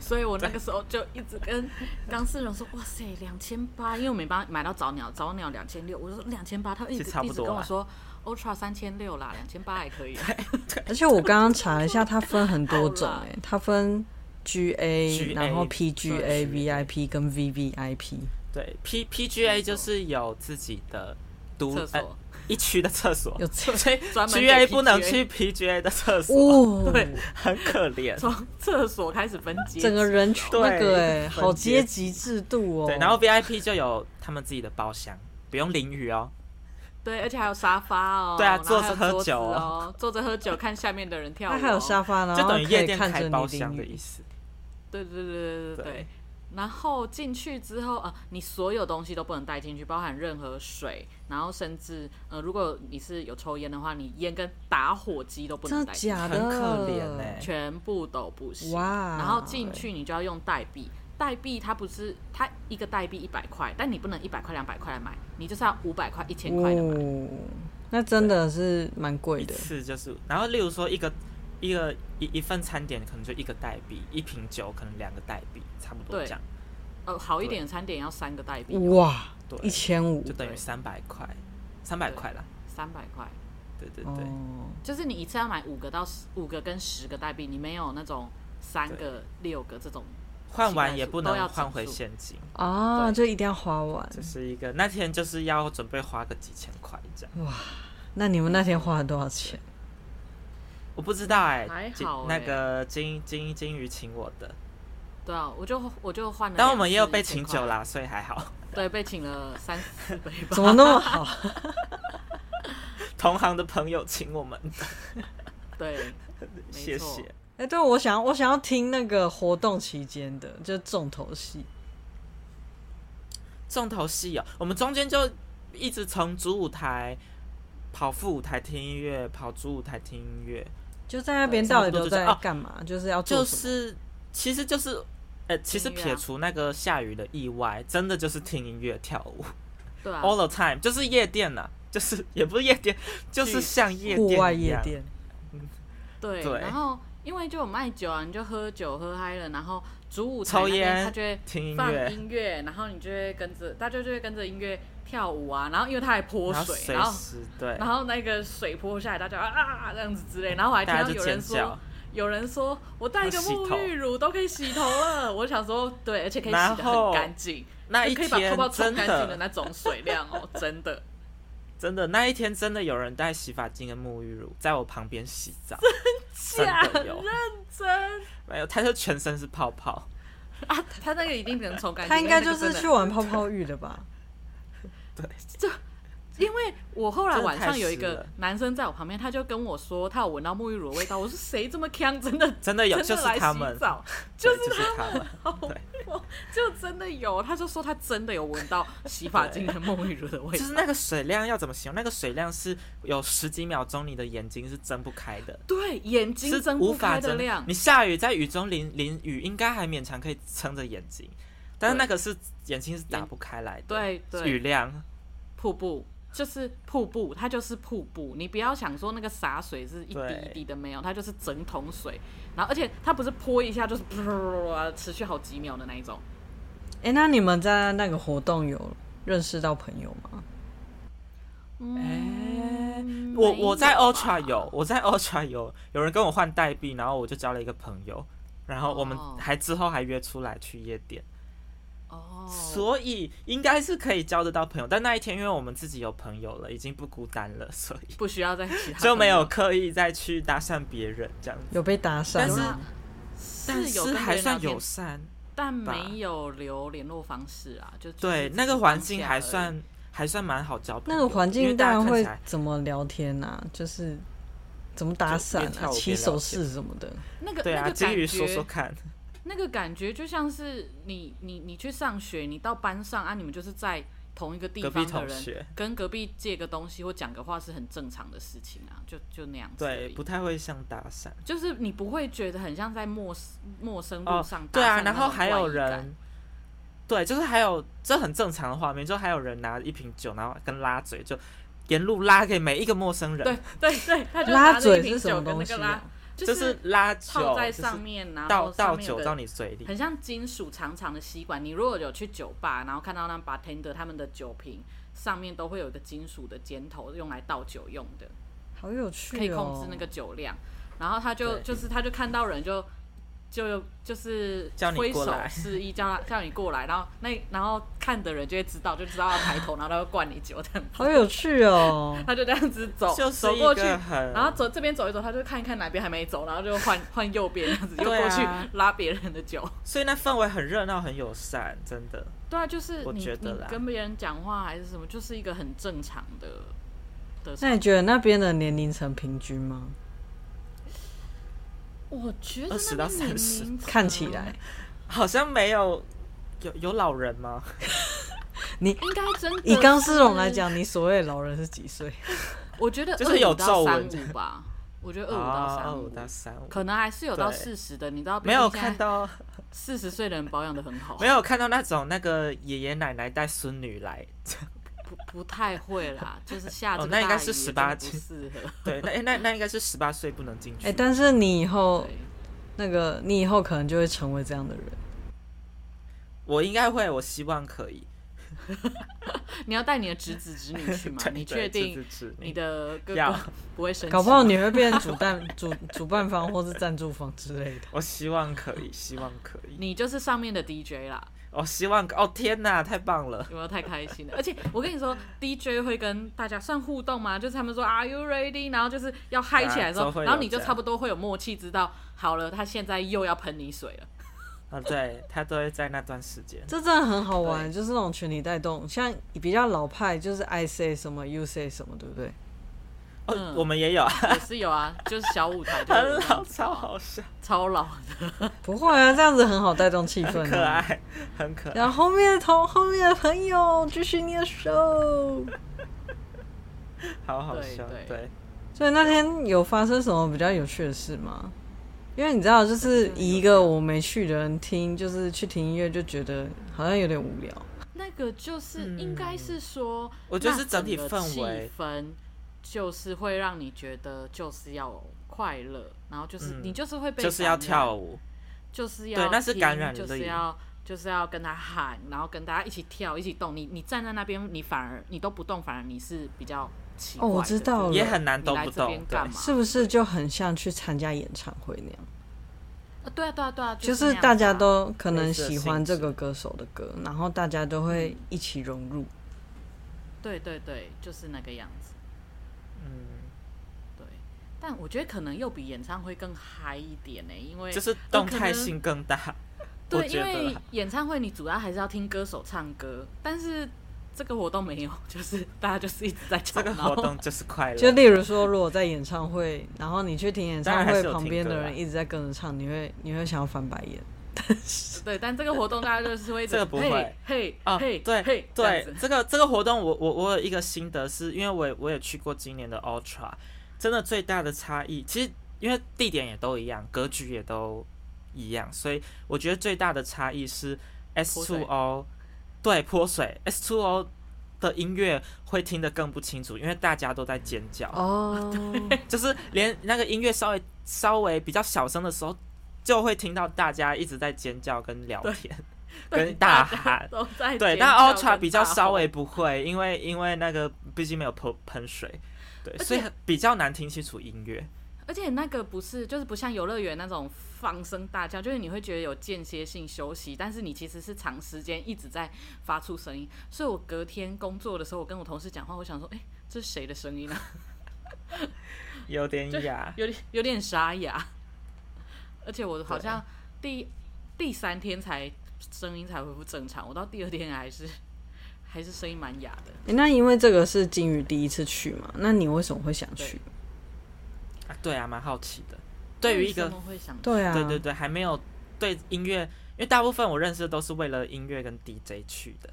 [SPEAKER 1] 所以我那个时候就一直跟当事人说，哇塞，两千八，因为我没办法买到早鸟，早鸟两千六，我说两千八，他一直一直跟我说。Ultra 三千六啦，两千八还可以。
[SPEAKER 3] 而且我刚刚查了一下，它分很多种哎，它分 GA，然后 PGA、VIP 跟 VVIP。
[SPEAKER 2] 对，P PGA 就是有自己的独一区的厕所，有所以 GA 不能去 PGA 的厕所，对，很可怜。
[SPEAKER 1] 从厕所开始分阶，
[SPEAKER 3] 整个人群那个哎，好阶级制度哦。
[SPEAKER 2] 对，然后 VIP 就有他们自己的包厢，不用淋雨哦。
[SPEAKER 1] 对，而且还有沙发哦。
[SPEAKER 2] 对啊，坐着喝酒
[SPEAKER 1] 哦，坐着喝酒看下面的人跳舞。
[SPEAKER 3] 还有沙发呢，
[SPEAKER 2] 就等于夜店开包厢的意思。
[SPEAKER 1] 对对对对对对。然后进去之后啊，你所有东西都不能带进去，包含任何水，然后甚至呃，如果你是有抽烟的话，你烟跟打火机都不能
[SPEAKER 3] 带？
[SPEAKER 2] 很可怜哎，
[SPEAKER 1] 全部都不行。
[SPEAKER 3] 哇！
[SPEAKER 1] 然后进去你就要用代币。代币它不是，它一个代币一百块，但你不能一百块两百块来买，你就是要五百块一千块的买。哦，
[SPEAKER 3] 那真的是蛮贵的。
[SPEAKER 2] 是就是，然后例如说一个一个一一份餐点可能就一个代币，一瓶酒可能两个代币，差不多这样。
[SPEAKER 1] 呃，好一点的餐点要三个代币。
[SPEAKER 3] 哇，对，一千五
[SPEAKER 2] 就等于三百块，三百块啦。
[SPEAKER 1] 三百块。
[SPEAKER 2] 对对对。
[SPEAKER 3] 哦，
[SPEAKER 1] 就是你一次要买五个到十五个跟十个代币，你没有那种三个六个这种。
[SPEAKER 2] 换完也不能换回现金
[SPEAKER 3] 啊，就一定要花完。
[SPEAKER 2] 这是一个那天就是要准备花个几千块这样。
[SPEAKER 3] 哇，那你们那天花了多少钱？
[SPEAKER 2] 我不知道哎、
[SPEAKER 1] 欸，还好、欸。
[SPEAKER 2] 那个金金金鱼请我的。
[SPEAKER 1] 对啊，我就我就换了。
[SPEAKER 2] 但我们也有被请酒啦，所以还好。
[SPEAKER 1] 对，被请了三四杯吧。
[SPEAKER 3] 怎么那么好？
[SPEAKER 2] 同行的朋友请我们的。
[SPEAKER 1] 对，
[SPEAKER 2] 谢谢。
[SPEAKER 3] 哎、欸，对，我想我想要听那个活动期间的，就是重头戏。
[SPEAKER 2] 重头戏哦，我们中间就一直从主舞台跑副舞台听音乐，跑主舞台听音乐，
[SPEAKER 3] 就在那边到底都在干嘛？就，就是要做
[SPEAKER 2] 就是，其实就是，呃、欸，其实撇除那个下雨的意外，真的就是听音乐跳舞。
[SPEAKER 1] 对啊，all
[SPEAKER 2] the time 就是夜店呐、啊，就是也不是夜店，就是像夜店
[SPEAKER 3] 户外夜店。
[SPEAKER 1] 嗯，对，对然后。因为就有卖酒啊，你就喝酒喝嗨了，然后主舞台那边他就会放音乐，然后你就会跟着，大家就会跟着音乐跳舞啊。然后因为他还泼水，然后
[SPEAKER 2] 对，
[SPEAKER 1] 然后那个水泼下来，大家啊这样子之类。然后我还听到有人说，有人说我带一个沐浴乳都可以洗头了。我想说，对，而且可以洗的很干净，
[SPEAKER 2] 那一
[SPEAKER 1] 可以把泡泡冲干净的那种水量哦，真的。
[SPEAKER 2] 真的那一天真的有人带洗发精跟沐浴乳在我旁边洗澡，
[SPEAKER 1] 真假？
[SPEAKER 2] 真的有，
[SPEAKER 1] 认真
[SPEAKER 2] 没有？他就全身是泡泡
[SPEAKER 1] 啊！他那个一定能冲干净，
[SPEAKER 3] 他应该就是去玩泡泡浴的吧？
[SPEAKER 2] 对，
[SPEAKER 1] 就。因为我后来晚上有一个男生在我旁边，他就跟我说他有闻到沐浴乳的味道。我说谁这么锵？真的
[SPEAKER 2] 真的有，就是他们，
[SPEAKER 1] 就是他们，就真的有。他就说他真的有闻到洗发精和沐浴乳的味道。
[SPEAKER 2] 就是那个水量要怎么形容？那个水量是有十几秒钟，你的眼睛是睁不开的。
[SPEAKER 1] 对，眼睛睁不开的量。
[SPEAKER 2] 你下雨在雨中淋淋雨，应该还勉强可以撑着眼睛，但是那个是眼睛是打不开来的。
[SPEAKER 1] 对对，
[SPEAKER 2] 雨量，
[SPEAKER 1] 瀑布。就是瀑布，它就是瀑布。你不要想说那个洒水是一滴一滴的，没有，它就是整桶水。然后，而且它不是泼一下就是噗，持续好几秒的那一种。
[SPEAKER 3] 哎、欸，那你们在那个活动有认识到朋友吗？
[SPEAKER 2] 哎、欸，我我在 Ultra 有，我在 Ultra 有，有人跟我换代币，然后我就交了一个朋友，然后我们还之后还约出来去夜店。
[SPEAKER 1] 哦，
[SPEAKER 2] 所以应该是可以交得到朋友。但那一天，因为我们自己有朋友了，已经不孤单了，所以
[SPEAKER 1] 不需要再其他
[SPEAKER 2] 就没有刻意再去搭讪别人这样子。
[SPEAKER 3] 有被搭讪，
[SPEAKER 2] 但是
[SPEAKER 1] 但
[SPEAKER 2] 是还算友善，
[SPEAKER 1] 但没有留联络方式啊。就
[SPEAKER 2] 对那个环境还算还算蛮好交朋友。
[SPEAKER 3] 那个环境大家会怎么聊天啊？就是怎么搭讪啊？起手势什么的。
[SPEAKER 1] 那个
[SPEAKER 2] 对啊，金鱼说说看。
[SPEAKER 1] 那个感觉就像是你你你去上学，你到班上啊，你们就是在同一个地方的人，跟隔壁借个东西或讲个话是很正常的事情啊，就就那样子。
[SPEAKER 2] 对，不太会像搭讪，
[SPEAKER 1] 就是你不会觉得很像在陌陌生路上搭讪。
[SPEAKER 2] 对啊，然后还有人，对，就是还有这很正常的画面，就还有人拿一瓶酒，然后跟拉嘴，就沿路拉给每一个陌生人。
[SPEAKER 1] 对对对，他就
[SPEAKER 3] 拉嘴是什么东西？
[SPEAKER 2] 就是拉酒
[SPEAKER 1] 泡在上面，然后
[SPEAKER 2] 倒倒酒到你嘴里，
[SPEAKER 1] 很像金属长长的吸管。你如果有去酒吧，然后看到那 bartender 他们的酒瓶上面都会有一个金属的尖头，用来倒酒用的，
[SPEAKER 3] 好有趣，
[SPEAKER 1] 可以控制那个酒量。然后他就就是他就看到人就。就就是挥手示意，叫他 叫你过来，然后那然后看的人就会知道，就知道要抬头，然后他会灌你酒这样子。
[SPEAKER 3] 好有趣哦！
[SPEAKER 1] 他就这样子走，就走过去，然后走这边走一走，他就看一看哪边还没走，然后就换换右边这样子，又过去拉别人的酒。
[SPEAKER 2] 所以那氛围很热闹，很友善，真的。
[SPEAKER 1] 对啊，就是你你跟别人讲话还是什么，就是一个很正常的的。
[SPEAKER 3] 那你觉得那边的年龄层平均吗？
[SPEAKER 1] 我觉得
[SPEAKER 2] 二十到三十
[SPEAKER 3] 看起来
[SPEAKER 2] 好像没有有有老人吗？
[SPEAKER 3] 你
[SPEAKER 1] 应该真的
[SPEAKER 3] 以钢丝绒来讲，你所谓的老人是几岁？
[SPEAKER 1] 我觉得
[SPEAKER 2] 就是有皱
[SPEAKER 1] 纹吧。我觉得二五到三五
[SPEAKER 2] 到三五，
[SPEAKER 1] 可能还是有到四十的。你知道
[SPEAKER 2] 没有看到
[SPEAKER 1] 四十岁的人保养的很好，
[SPEAKER 2] 没有看到那种那个爷爷奶奶带孙女来。
[SPEAKER 1] 不不太会啦，就是下这
[SPEAKER 2] 那应该是十八
[SPEAKER 1] 岁，
[SPEAKER 2] 对，那那那应该是十八岁不能进去。
[SPEAKER 3] 哎，但是你以后那个你以后可能就会成为这样的人。
[SPEAKER 2] 我应该会，我希望可以。
[SPEAKER 1] 你要带你的侄子侄女去吗？你确定你的哥哥不会生气？
[SPEAKER 3] 搞不好你会变成主办主主办方或是赞助方之类的。
[SPEAKER 2] 我希望可以，希望可以。
[SPEAKER 1] 你就是上面的 DJ 啦。
[SPEAKER 2] 我、哦、希望哦天哪，太棒了！
[SPEAKER 1] 有没有太开心了？而且我跟你说，DJ 会跟大家算互动吗？就是他们说 Are you ready？然后就是要嗨起来的时候，然后你就差不多会有默契，知道好了，他现在又要喷你水了。
[SPEAKER 2] 啊，对，他都会在那段时间。
[SPEAKER 3] 这真的很好玩，就是那种群体带动，像比较老派，就是 I say 什么，You say 什么，对不对？
[SPEAKER 2] 嗯，我们也有，
[SPEAKER 1] 也是有啊，就是小舞台，
[SPEAKER 2] 很老，超好笑，
[SPEAKER 1] 超老的。
[SPEAKER 3] 不会啊，这样子很好带动气氛，
[SPEAKER 2] 很可爱，很可爱。
[SPEAKER 3] 然后后面的同后面的朋友继续你的手，
[SPEAKER 2] 好好笑，对。
[SPEAKER 3] 所以那天有发生什么比较有趣的事吗？因为你知道，就是以一个我没去的人听，就是去听音乐就觉得好像有点无聊。
[SPEAKER 1] 那个就是应该是说，
[SPEAKER 2] 我觉得是整体氛围。
[SPEAKER 1] 就是会让你觉得就是要快乐，然后就是你就是会被
[SPEAKER 2] 就是要跳舞，
[SPEAKER 1] 就是要
[SPEAKER 2] 对，那是感染，
[SPEAKER 1] 就是要就是要跟他喊，然后跟大家一起跳，一起动。你你站在那边，你反而你都不动，反而你是比较奇怪。
[SPEAKER 3] 哦，我知道了，
[SPEAKER 2] 也很难动不动，
[SPEAKER 1] 干嘛？
[SPEAKER 3] 是不是就很像去参加演唱会那样？
[SPEAKER 1] 啊，对啊，对啊，对啊，
[SPEAKER 3] 就是大家都可能喜欢这个歌手的歌，然后大家都会一起融入。
[SPEAKER 1] 对对对，就是那个样子。嗯，对但我觉得可能又比演唱会更嗨一点呢，因为
[SPEAKER 2] 就是动态性更大。
[SPEAKER 1] 对，因为演唱会你主要还是要听歌手唱歌，但是这个活动没有，就是大家就是一直在唱。
[SPEAKER 2] 这个活动就是快乐。
[SPEAKER 3] 就例如说，如果在演唱会，然后你去听演唱会，旁边的人一直在跟着唱，你会你会想要翻白眼。
[SPEAKER 1] 对，但这个活动大家就是会
[SPEAKER 2] 这个不会，
[SPEAKER 1] 嘿啊，嘿，
[SPEAKER 2] 对，嘿，对，这个这个活动我我我有一个心得是，因为我我也去过今年的 Ultra。真的最大的差异，其实因为地点也都一样，格局也都一样，所以我觉得最大的差异是 S2O，对，泼水。S Two O 的音乐会听得更不清楚，因为大家都在尖叫。哦，就是连那个音乐稍微稍微比较小声的时候，就会听到大家一直在尖叫跟聊天，跟大喊，对，但 Ultra 比较稍微不会，因为因为那个毕竟没有喷喷水。对，所以比较难听清楚音乐，
[SPEAKER 1] 而且那个不是，就是不像游乐园那种放声大叫，就是你会觉得有间歇性休息，但是你其实是长时间一直在发出声音。所以我隔天工作的时候，我跟我同事讲话，我想说，哎、欸，这是谁的声音呢、啊？
[SPEAKER 2] 有点哑，
[SPEAKER 1] 有点有点沙哑。而且我好像第第三天才声音才恢复正常，我到第二天还是还是声音蛮哑的、
[SPEAKER 3] 欸。那因为这个是金鱼第一次去嘛？那你为什么会想去？
[SPEAKER 2] 对啊，蛮好奇的。对于一个
[SPEAKER 3] 对啊，
[SPEAKER 2] 对对对，还没有对音乐，因为大部分我认识的都是为了音乐跟 DJ 去的。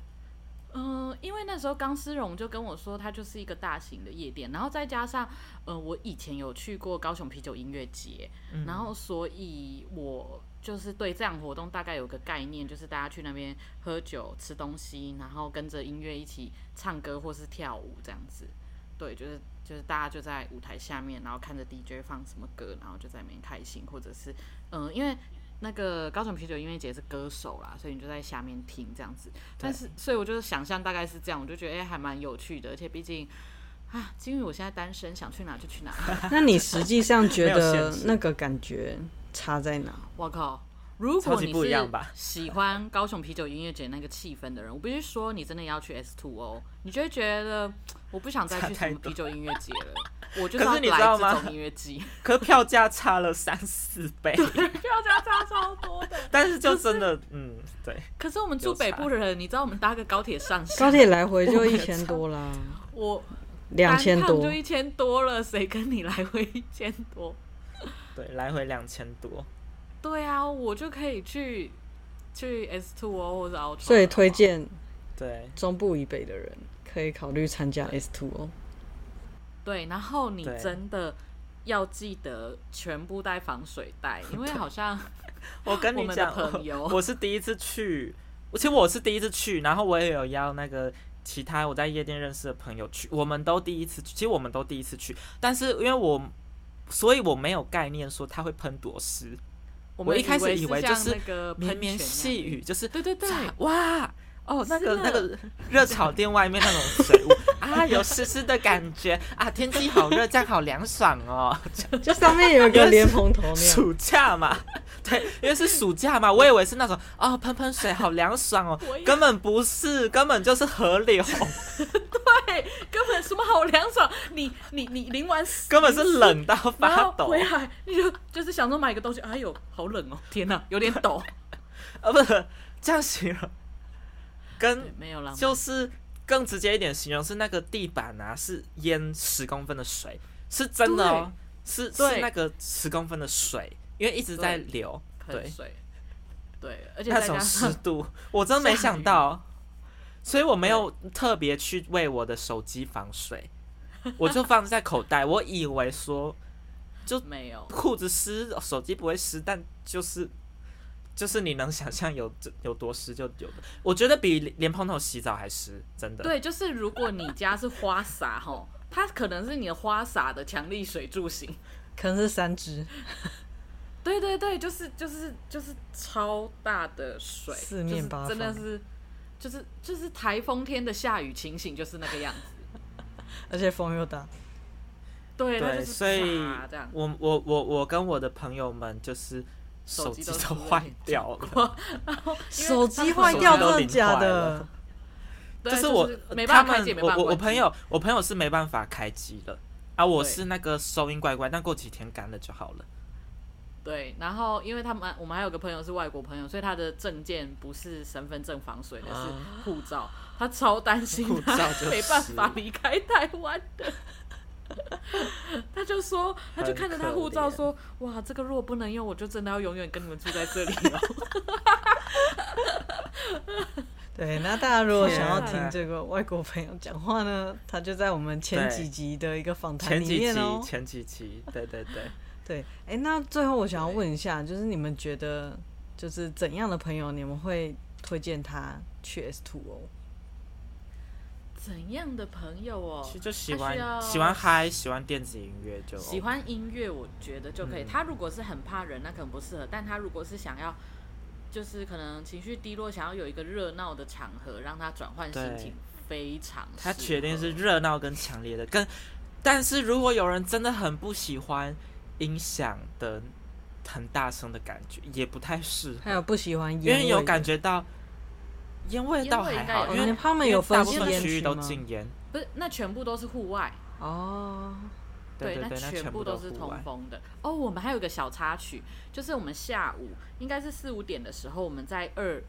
[SPEAKER 1] 嗯、呃，因为那时候钢丝绒就跟我说，它就是一个大型的夜店，然后再加上，呃，我以前有去过高雄啤酒音乐节，嗯、然后所以我就是对这样活动大概有个概念，就是大家去那边喝酒、吃东西，然后跟着音乐一起唱歌或是跳舞这样子。对，就是就是大家就在舞台下面，然后看着 DJ 放什么歌，然后就在那边开心，或者是嗯、呃，因为那个高雄啤酒音乐节是歌手啦，所以你就在下面听这样子。但是，所以我就是想象大概是这样，我就觉得哎、欸，还蛮有趣的。而且毕竟啊，因为我现在单身，想去哪就去哪。
[SPEAKER 3] 那你实际上觉得那个感觉差在哪？
[SPEAKER 1] 我靠！如果你是喜欢高雄啤酒音乐节那个气氛的人，我必须说，你真的要去 S2O，你就会觉得我不想再去什么啤酒音乐节了。我就是要来这种音乐季。
[SPEAKER 2] 可是票价差了三四倍，
[SPEAKER 1] 票价差超多的。
[SPEAKER 2] 但是就真的，嗯，对。
[SPEAKER 1] 可是我们住北部的人，你知道我们搭个高铁上
[SPEAKER 3] 高铁来回就一千多啦。
[SPEAKER 1] 我
[SPEAKER 3] 两千多
[SPEAKER 1] 就一千多了，谁跟你来回一千多？
[SPEAKER 2] 对，来回两千多。
[SPEAKER 1] 对啊，我就可以去去 S2O 或者 Ultra，
[SPEAKER 3] 所以推荐
[SPEAKER 2] 对
[SPEAKER 3] 中部以北的人可以考虑参加 S2O。
[SPEAKER 1] 对，然后你真的要记得全部带防水袋，因为 好像
[SPEAKER 2] 我跟你讲，我是第一次去，其实我是第一次去，然后我也有邀那个其他我在夜店认识的朋友去，我们都第一次去，其实我们都第一次去，但是因为我所以我没有概念说他会喷多湿。我一开始以为就是绵绵细雨，就是
[SPEAKER 1] 对对对，
[SPEAKER 2] 哇哦，那个那个热炒店外面那种水雾 啊，有湿湿的感觉啊，天气好热，这样好凉爽哦。
[SPEAKER 3] 就上面有一个莲蓬头，
[SPEAKER 2] 暑假嘛，对，因为是暑假嘛，我以为是那种哦，喷喷水好凉爽哦，根本不是，根本就是河流。
[SPEAKER 1] 对，根本什么好凉爽，你你你淋完
[SPEAKER 2] 根本是冷到发抖。
[SPEAKER 1] 回来你就就是想说买个东西，哎呦，好冷哦，天哪，有点抖。
[SPEAKER 2] 啊，不是这样形容，跟
[SPEAKER 1] 没有了，
[SPEAKER 2] 就是更直接一点形容是那个地板啊，是淹十公分的水，是真的哦，是是那个十公分的水，因为一直在流，对
[SPEAKER 1] 水，对，而且
[SPEAKER 2] 那种湿度，我真没想到。所以我没有特别去为我的手机防水，我就放在口袋。我以为说就没有。裤子湿，手机不会湿，但就是就是你能想象有 有多湿就有的。我觉得比莲蓬头洗澡还湿，真的。
[SPEAKER 1] 对，就是如果你家是花洒吼，它可能是你的花洒的强力水柱型，
[SPEAKER 3] 可能是三支。
[SPEAKER 1] 对对对，就是就是就是超大的水，
[SPEAKER 3] 四面八方，
[SPEAKER 1] 真的是。就是就是台风天的下雨情形，就是那个样子，
[SPEAKER 3] 而且风又大。
[SPEAKER 1] 对
[SPEAKER 2] 对，所以我我我我跟我的朋友们就是手机都坏掉了，
[SPEAKER 3] 手机坏掉真的假的？
[SPEAKER 2] 就是我他们我我我朋友我朋友是没办法开机了啊，我是那个收音怪怪，但过几天干了就好了。
[SPEAKER 1] 对，然后因为他们我们还有个朋友是外国朋友，所以他的证件不是身份证防水的，是护照。他超担心他没办法离开台湾的，他就说，他就看着他护照说：“哇，这个如果不能用，我就真的要永远跟你们住在这里了。”
[SPEAKER 3] 对，那大家如果想要听这个外国朋友讲话呢，他就在我们前几集的一个访谈里面哦，
[SPEAKER 2] 前几集，对对对。
[SPEAKER 3] 对，哎，那最后我想要问一下，就是你们觉得，就是怎样的朋友你们会推荐他去 S2O？
[SPEAKER 1] 怎样的朋友哦？
[SPEAKER 2] 其实就喜欢喜欢嗨，喜欢电子音乐就
[SPEAKER 1] 喜欢音乐，我觉得就可以。嗯、他如果是很怕人，那可能不适合。但他如果是想要，就是可能情绪低落，想要有一个热闹的场合，让他转换心情，非常。
[SPEAKER 2] 他确定是热闹跟强烈的，跟但是如果有人真的很不喜欢。音响的很大声的感觉，也不太适合。
[SPEAKER 3] 还有不喜欢烟，
[SPEAKER 2] 因为有感觉到烟味倒还好，因为
[SPEAKER 3] 他们有分
[SPEAKER 2] 区域都禁烟，
[SPEAKER 1] 不是，那全部都是户外
[SPEAKER 3] 哦。
[SPEAKER 2] 对，对，对，
[SPEAKER 1] 那全部都是通风的。哦，我们还有个小插曲，就是我们下午应该是四五点的时候，我们在二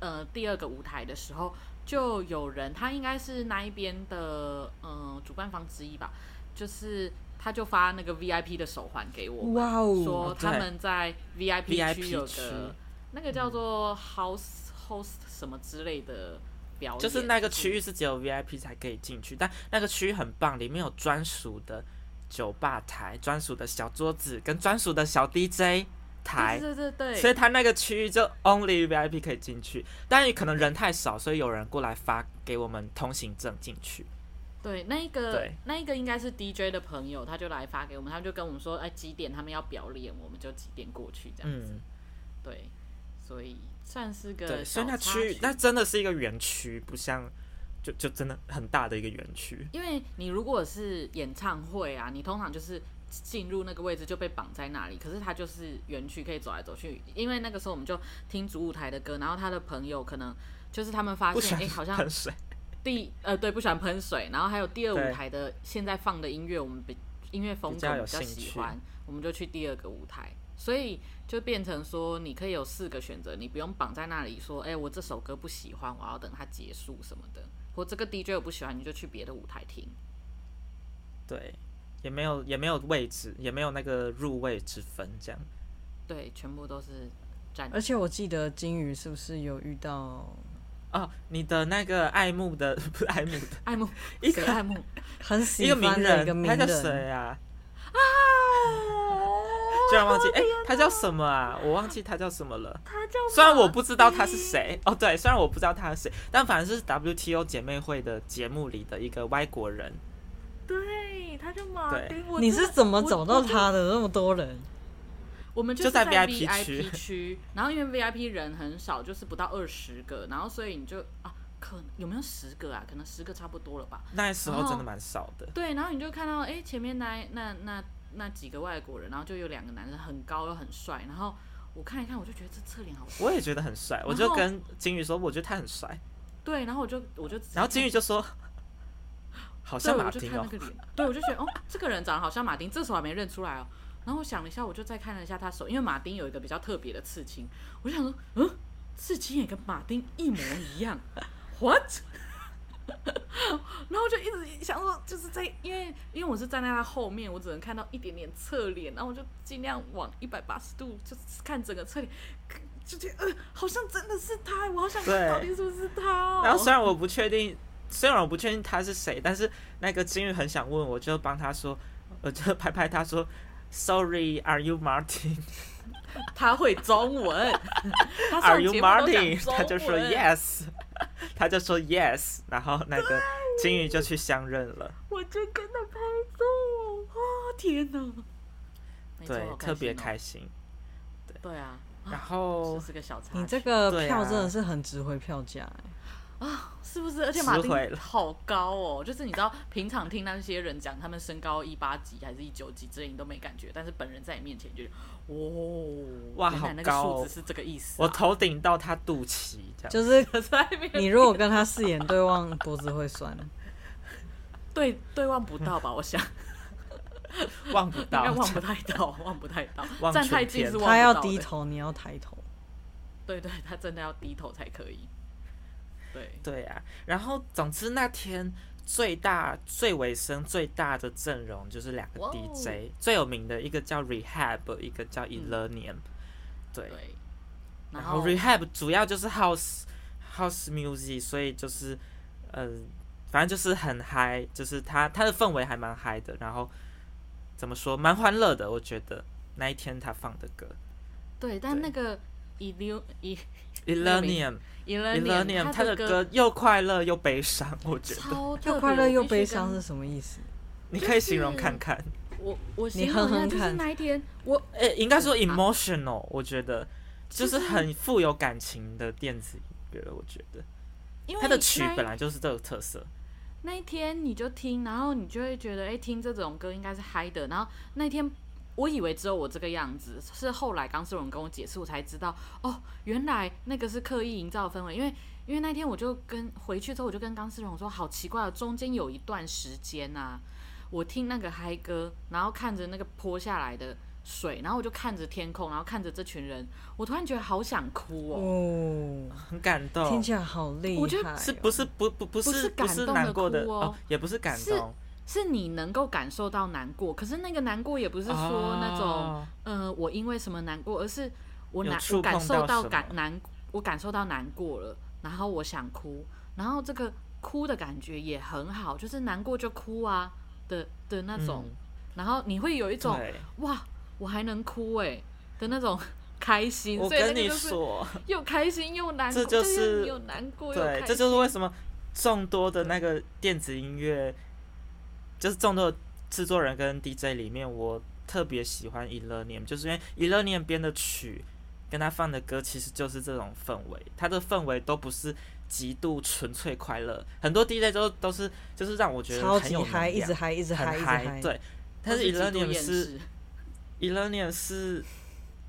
[SPEAKER 1] 呃第二个舞台的时候，就有人，他应该是那一边的呃主办方之一吧，就是他就发那个 VIP 的手环给我，
[SPEAKER 3] 哇哦，
[SPEAKER 1] 说他们在 VIP 区有个那个叫做 House Host 什么之类的表演，
[SPEAKER 2] 就是那个区域是只有 VIP 才可以进去，但那个区域很棒，里面有专属的。酒吧台专属的小桌子跟专属的小 DJ 台，
[SPEAKER 1] 对对对，
[SPEAKER 2] 所以他那个区域就 only VIP 可以进去，但也可能人太少，所以有人过来发给我们通行证进去。
[SPEAKER 1] 对，那一个那一个应该是 DJ 的朋友，他就来发给我们，他就跟我们说，哎，几点他们要表演，我们就几点过去这样子。嗯、对，所以算是个
[SPEAKER 2] 对，所以那区那真的是一个园区，不像。就就真的很大的一个园区，
[SPEAKER 1] 因为你如果是演唱会啊，你通常就是进入那个位置就被绑在那里，可是它就是园区可以走来走去。因为那个时候我们就听主舞台的歌，然后他的朋友可能就是他们发现，哎、欸，好像喷水。第呃对，不喜欢喷水，然后还有第二舞台的现在放的音乐，我们比音乐风格比较喜欢，我们就去第二个舞台，所以就变成说你可以有四个选择，你不用绑在那里说，哎、欸，我这首歌不喜欢，我要等它结束什么的。或这个 DJ 我不喜欢，你就去别的舞台听。
[SPEAKER 2] 对，也没有也没有位置，也没有那个入位之分，这样。
[SPEAKER 1] 对，全部都是站。
[SPEAKER 3] 而且我记得金鱼是不是有遇到？
[SPEAKER 2] 哦，你的那个爱慕的不是爱慕的
[SPEAKER 1] 爱慕
[SPEAKER 2] 一个
[SPEAKER 1] 爱慕
[SPEAKER 3] 很喜欢的一个名人，
[SPEAKER 2] 他叫谁啊？啊！居然忘记哎、欸，他叫什么啊？我忘记他叫什么了。他叫虽然我不知道他是谁哦，对，虽然我不知道他是谁，但反正是 WTO 姐妹会的节目里的一个外国人。
[SPEAKER 1] 对，他叫马丁。
[SPEAKER 3] 你是怎么找到他的？那么多人，
[SPEAKER 1] 我们就在 VIP 区，然后因为 VIP 人很少，就是不到二十个，然后所以你就啊，可能有没有十个啊？可能十个差不多了吧。
[SPEAKER 2] 那时候真的蛮少的。
[SPEAKER 1] 对，然后你就看到哎、欸，前面那那那。那几个外国人，然后就有两个男生，很高又很帅。然后我看一看，我就觉得这侧脸好帅。
[SPEAKER 2] 我也觉得很帅，我就跟金鱼说，我觉得他很帅。
[SPEAKER 1] 对，然后我就我就，
[SPEAKER 2] 然后金鱼就说，好像马丁哦。
[SPEAKER 1] 对，我就觉得哦，这个人长得好像马丁，这时候还没认出来哦。然后我想了一下，我就再看了一下他手，因为马丁有一个比较特别的刺青，我就想说，嗯，刺青也跟马丁一模一样，What？然后我就一直想说，就是在因为因为我是站在他后面，我只能看到一点点侧脸，然后我就尽量往一百八十度，就是看整个侧脸，就觉得呃，好像真的是他，我好想看到底是不是他哦。
[SPEAKER 2] 然后虽然我不确定，虽然我不确定他是谁，但是那个金玉很想问，我就帮他说，我就拍拍他说，Sorry，Are you Martin？
[SPEAKER 1] 他会中文，
[SPEAKER 2] Are you Martin？他就说 Yes。他就说 yes，然后那个金鱼就去相认了。
[SPEAKER 1] 我就跟他拍照，哦天哪！
[SPEAKER 2] 对，特别开心。
[SPEAKER 1] 对对啊，
[SPEAKER 2] 然后
[SPEAKER 1] 是个小插，
[SPEAKER 3] 你这个票真的是很值回票价哎。
[SPEAKER 1] 啊，是不是？而且马丁好高哦，就是你知道，平常听那些人讲，他们身高一八几还是一九几之类，你都没感觉，但是本人在你面前就，哦，
[SPEAKER 2] 哇，好高，
[SPEAKER 1] 数字是这个意思，啊。
[SPEAKER 2] 我头顶到他肚脐，这样
[SPEAKER 3] 就是你如果跟他四眼对望，脖子会酸。
[SPEAKER 1] 对，对望不到吧？我想，
[SPEAKER 2] 望不到，
[SPEAKER 1] 应该望不太到，望不太到，站太近是望不到。
[SPEAKER 3] 他要低头，你要抬头。
[SPEAKER 1] 对，对对，他真的要低头才可以。对。
[SPEAKER 2] 对啊，然后总之那天最大、最尾声、最大的阵容就是两个 DJ，最有名的一个叫 Rehab，一个叫 Illenium。对，然后 Rehab 主要就是 House House Music，所以就是呃，反正就是很嗨，就是他他的氛围还蛮嗨的，然后怎么说，蛮欢乐的，我觉得那一天他放的歌。
[SPEAKER 1] 对，但那个
[SPEAKER 2] Illenium。Illenium 他的歌又快乐又悲伤，我觉得。
[SPEAKER 3] 又快乐又悲伤是什么意思？
[SPEAKER 2] 你可以形容看看。
[SPEAKER 1] 我我你哼哼看。那一天我诶、
[SPEAKER 2] 欸，应该说 emotional，我觉得就是很富有感情的电子音乐，我觉得。因为它的曲本来就是这个特色。
[SPEAKER 1] 那一天你就听，然后你就会觉得，哎、欸，听这种歌应该是嗨的。然后那天我以为只有我这个样子，是后来刚丝绒跟我解释，我才知道哦，原来那个是刻意营造氛围。因为因为那天我就跟回去之后，我就跟刚丝绒说，好奇怪哦，中间有一段时间啊，我听那个嗨歌，然后看着那个泼下来的水，然后我就看着天空，然后看着这群人，我突然觉得好想哭哦，
[SPEAKER 2] 哦很感动，
[SPEAKER 3] 听起来好厉害、哦。
[SPEAKER 1] 我觉
[SPEAKER 2] 得是不是不不不是不是感动的哭哦，哦，也不是感动。
[SPEAKER 1] 是你能够感受到难过，可是那个难过也不是说那种，哦、呃，我因为什么难过，而是我难，我感受到感难，我感受到难过了，然后我想哭，然后这个哭的感觉也很好，就是难过就哭啊的的那种、嗯，然后你会有一种哇，我还能哭哎的那种开心。
[SPEAKER 2] 我跟你说，
[SPEAKER 1] 又开心又难过，
[SPEAKER 2] 这就是
[SPEAKER 1] 又难过，
[SPEAKER 2] 对，这就是为什么众多的那个电子音乐。就是众多制作人跟 DJ 里面，我特别喜欢 Illenium，就是因为 Illenium 编的曲跟他放的歌，其实就是这种氛围。他的氛围都不是极度纯粹快乐，很多 DJ 都都是就是让我觉得很有嗨，
[SPEAKER 3] 一直嗨，一直嗨，一直嗨。
[SPEAKER 2] 对，但是 Illenium 是 Illenium 是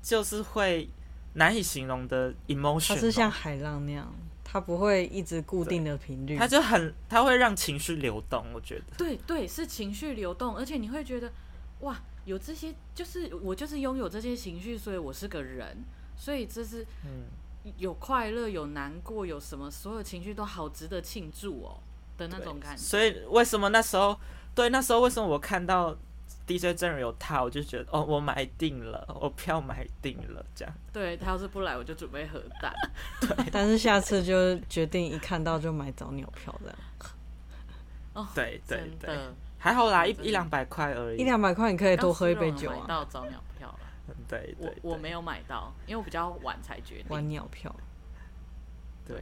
[SPEAKER 2] 就是会难以形容的 emotion，
[SPEAKER 3] 它是像海浪那样。它不会一直固定的频率，
[SPEAKER 2] 它就很，它会让情绪流动。我觉得，
[SPEAKER 1] 对对，是情绪流动，而且你会觉得，哇，有这些，就是我就是拥有这些情绪，所以我是个人，所以这是，嗯，有快乐，有难过，有什么，所有情绪都好值得庆祝哦的那种感觉。
[SPEAKER 2] 所以为什么那时候，对，那时候为什么我看到。DJ 真人有他，我就觉得哦，我买定了，我票买定了，这样。
[SPEAKER 1] 对，他要是不来，我就准备核弹。
[SPEAKER 3] 对，但是下次就决定一看到就买早鸟票这样。
[SPEAKER 1] 哦，
[SPEAKER 2] 对对对，还好啦，一一两百块而已，
[SPEAKER 3] 一两百块你可以多喝一杯酒啊。
[SPEAKER 1] 买到早鸟票了，
[SPEAKER 2] 对对，
[SPEAKER 1] 我我没有买到，因为我比较晚才决定。
[SPEAKER 3] 晚鸟票。
[SPEAKER 2] 对。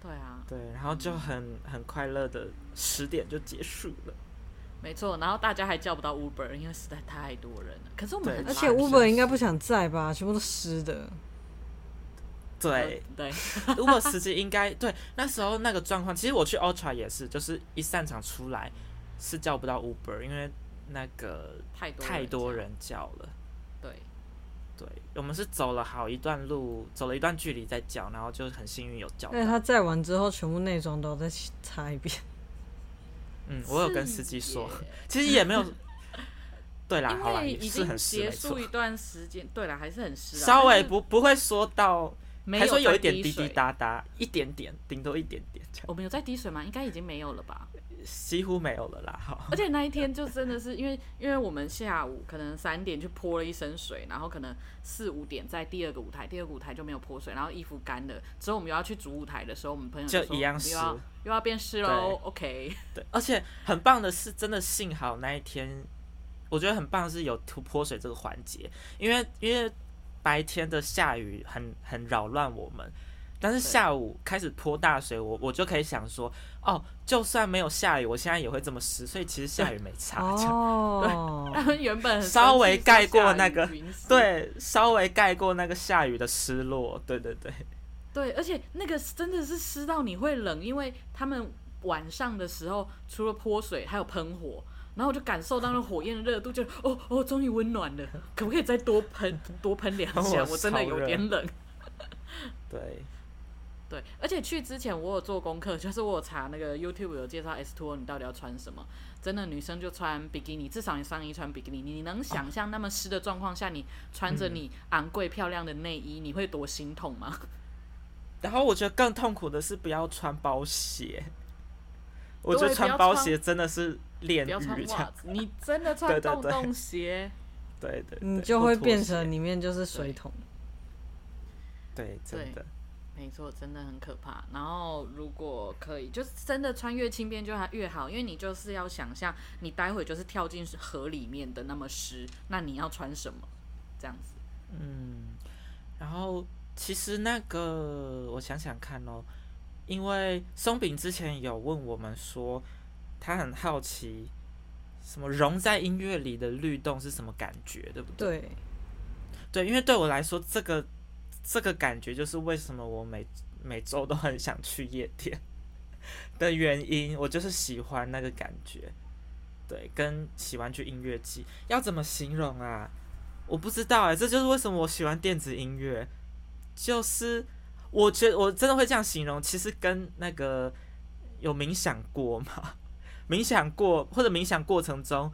[SPEAKER 1] 对啊。
[SPEAKER 2] 对，然后就很很快乐的十点就结束了。
[SPEAKER 1] 没错，然后大家还叫不到 Uber，因为实在太多人了。可是我们，
[SPEAKER 3] 而且 Uber 应该不想载吧？全部都湿的。
[SPEAKER 2] 对
[SPEAKER 1] 对，
[SPEAKER 2] Uber 司机应该对那时候那个状况，其实我去 Ultra 也是，就是一散场出来是叫不到 Uber，因为那个太多太多人叫了。
[SPEAKER 1] 对
[SPEAKER 2] 对，我们是走了好一段路，走了一段距离再叫，然后就很幸运有叫。
[SPEAKER 3] 对，他载完之后，全部内装都要再擦一遍。
[SPEAKER 2] 嗯，我有跟司机说，其实也没有。对啦，好啦，
[SPEAKER 1] 已经结束一段时间，对啦，还是很湿。
[SPEAKER 2] 稍微不不会说到，还说有一点滴滴答答，一点点，顶多一点点。
[SPEAKER 1] 我们有在滴水吗？应该已经没有了吧。
[SPEAKER 2] 几乎没有了啦，好。
[SPEAKER 1] 而且那一天就真的是因为，因为我们下午可能三点去泼了一身水，然后可能四五点在第二个舞台，第二个舞台就没有泼水，然后衣服干了，之后我们又要去主舞台的时候，我们朋友就，
[SPEAKER 2] 就一样湿，
[SPEAKER 1] 又要变湿喽。OK，
[SPEAKER 2] 对，而且很棒的是，真的幸好那一天，我觉得很棒的是有泼水这个环节，因为因为白天的下雨很很扰乱我们。但是下午开始泼大水，我我就可以想说，哦，就算没有下雨，我现在也会这么湿，所以其实下雨没差。
[SPEAKER 1] 哦，他们 原本
[SPEAKER 2] 稍微盖过那个，对，稍微盖过那个下雨的失落，对对对，
[SPEAKER 1] 对，而且那个真的是湿到你会冷，因为他们晚上的时候除了泼水，还有喷火，然后我就感受到那火焰的热度就，就哦哦，终于温暖了，可不可以再多喷多喷两下？我真的有点冷。
[SPEAKER 2] 对。
[SPEAKER 1] 对，而且去之前我有做功课，就是我有查那个 YouTube 有介绍 S Two，你到底要穿什么？真的女生就穿比基尼，至少你上衣穿比基尼。你能想象那么湿的状况下，你穿着你昂贵漂亮的内衣，你会多心痛吗？
[SPEAKER 2] 然后我觉得更痛苦的是不要穿包鞋。我觉得穿包鞋真的是炼狱。
[SPEAKER 1] 袜子，你真的 穿洞洞鞋，
[SPEAKER 2] 对对，对，对，
[SPEAKER 3] 你就会变成里面就是水桶。
[SPEAKER 2] 对，真的。
[SPEAKER 1] 没错，真的很可怕。然后，如果可以，就是真的穿越轻便就还越好，因为你就是要想象，你待会就是跳进河里面的那么湿，那你要穿什么？这样子。
[SPEAKER 2] 嗯，然后其实那个，我想想看哦，因为松饼之前有问我们说，他很好奇，什么融在音乐里的律动是什么感觉，对不对？
[SPEAKER 3] 对，
[SPEAKER 2] 对，因为对我来说，这个。这个感觉就是为什么我每每周都很想去夜店 的原因，我就是喜欢那个感觉。对，跟喜欢去音乐季，要怎么形容啊？我不知道哎、欸，这就是为什么我喜欢电子音乐，就是我觉得我真的会这样形容，其实跟那个有冥想过吗？冥想过或者冥想过程中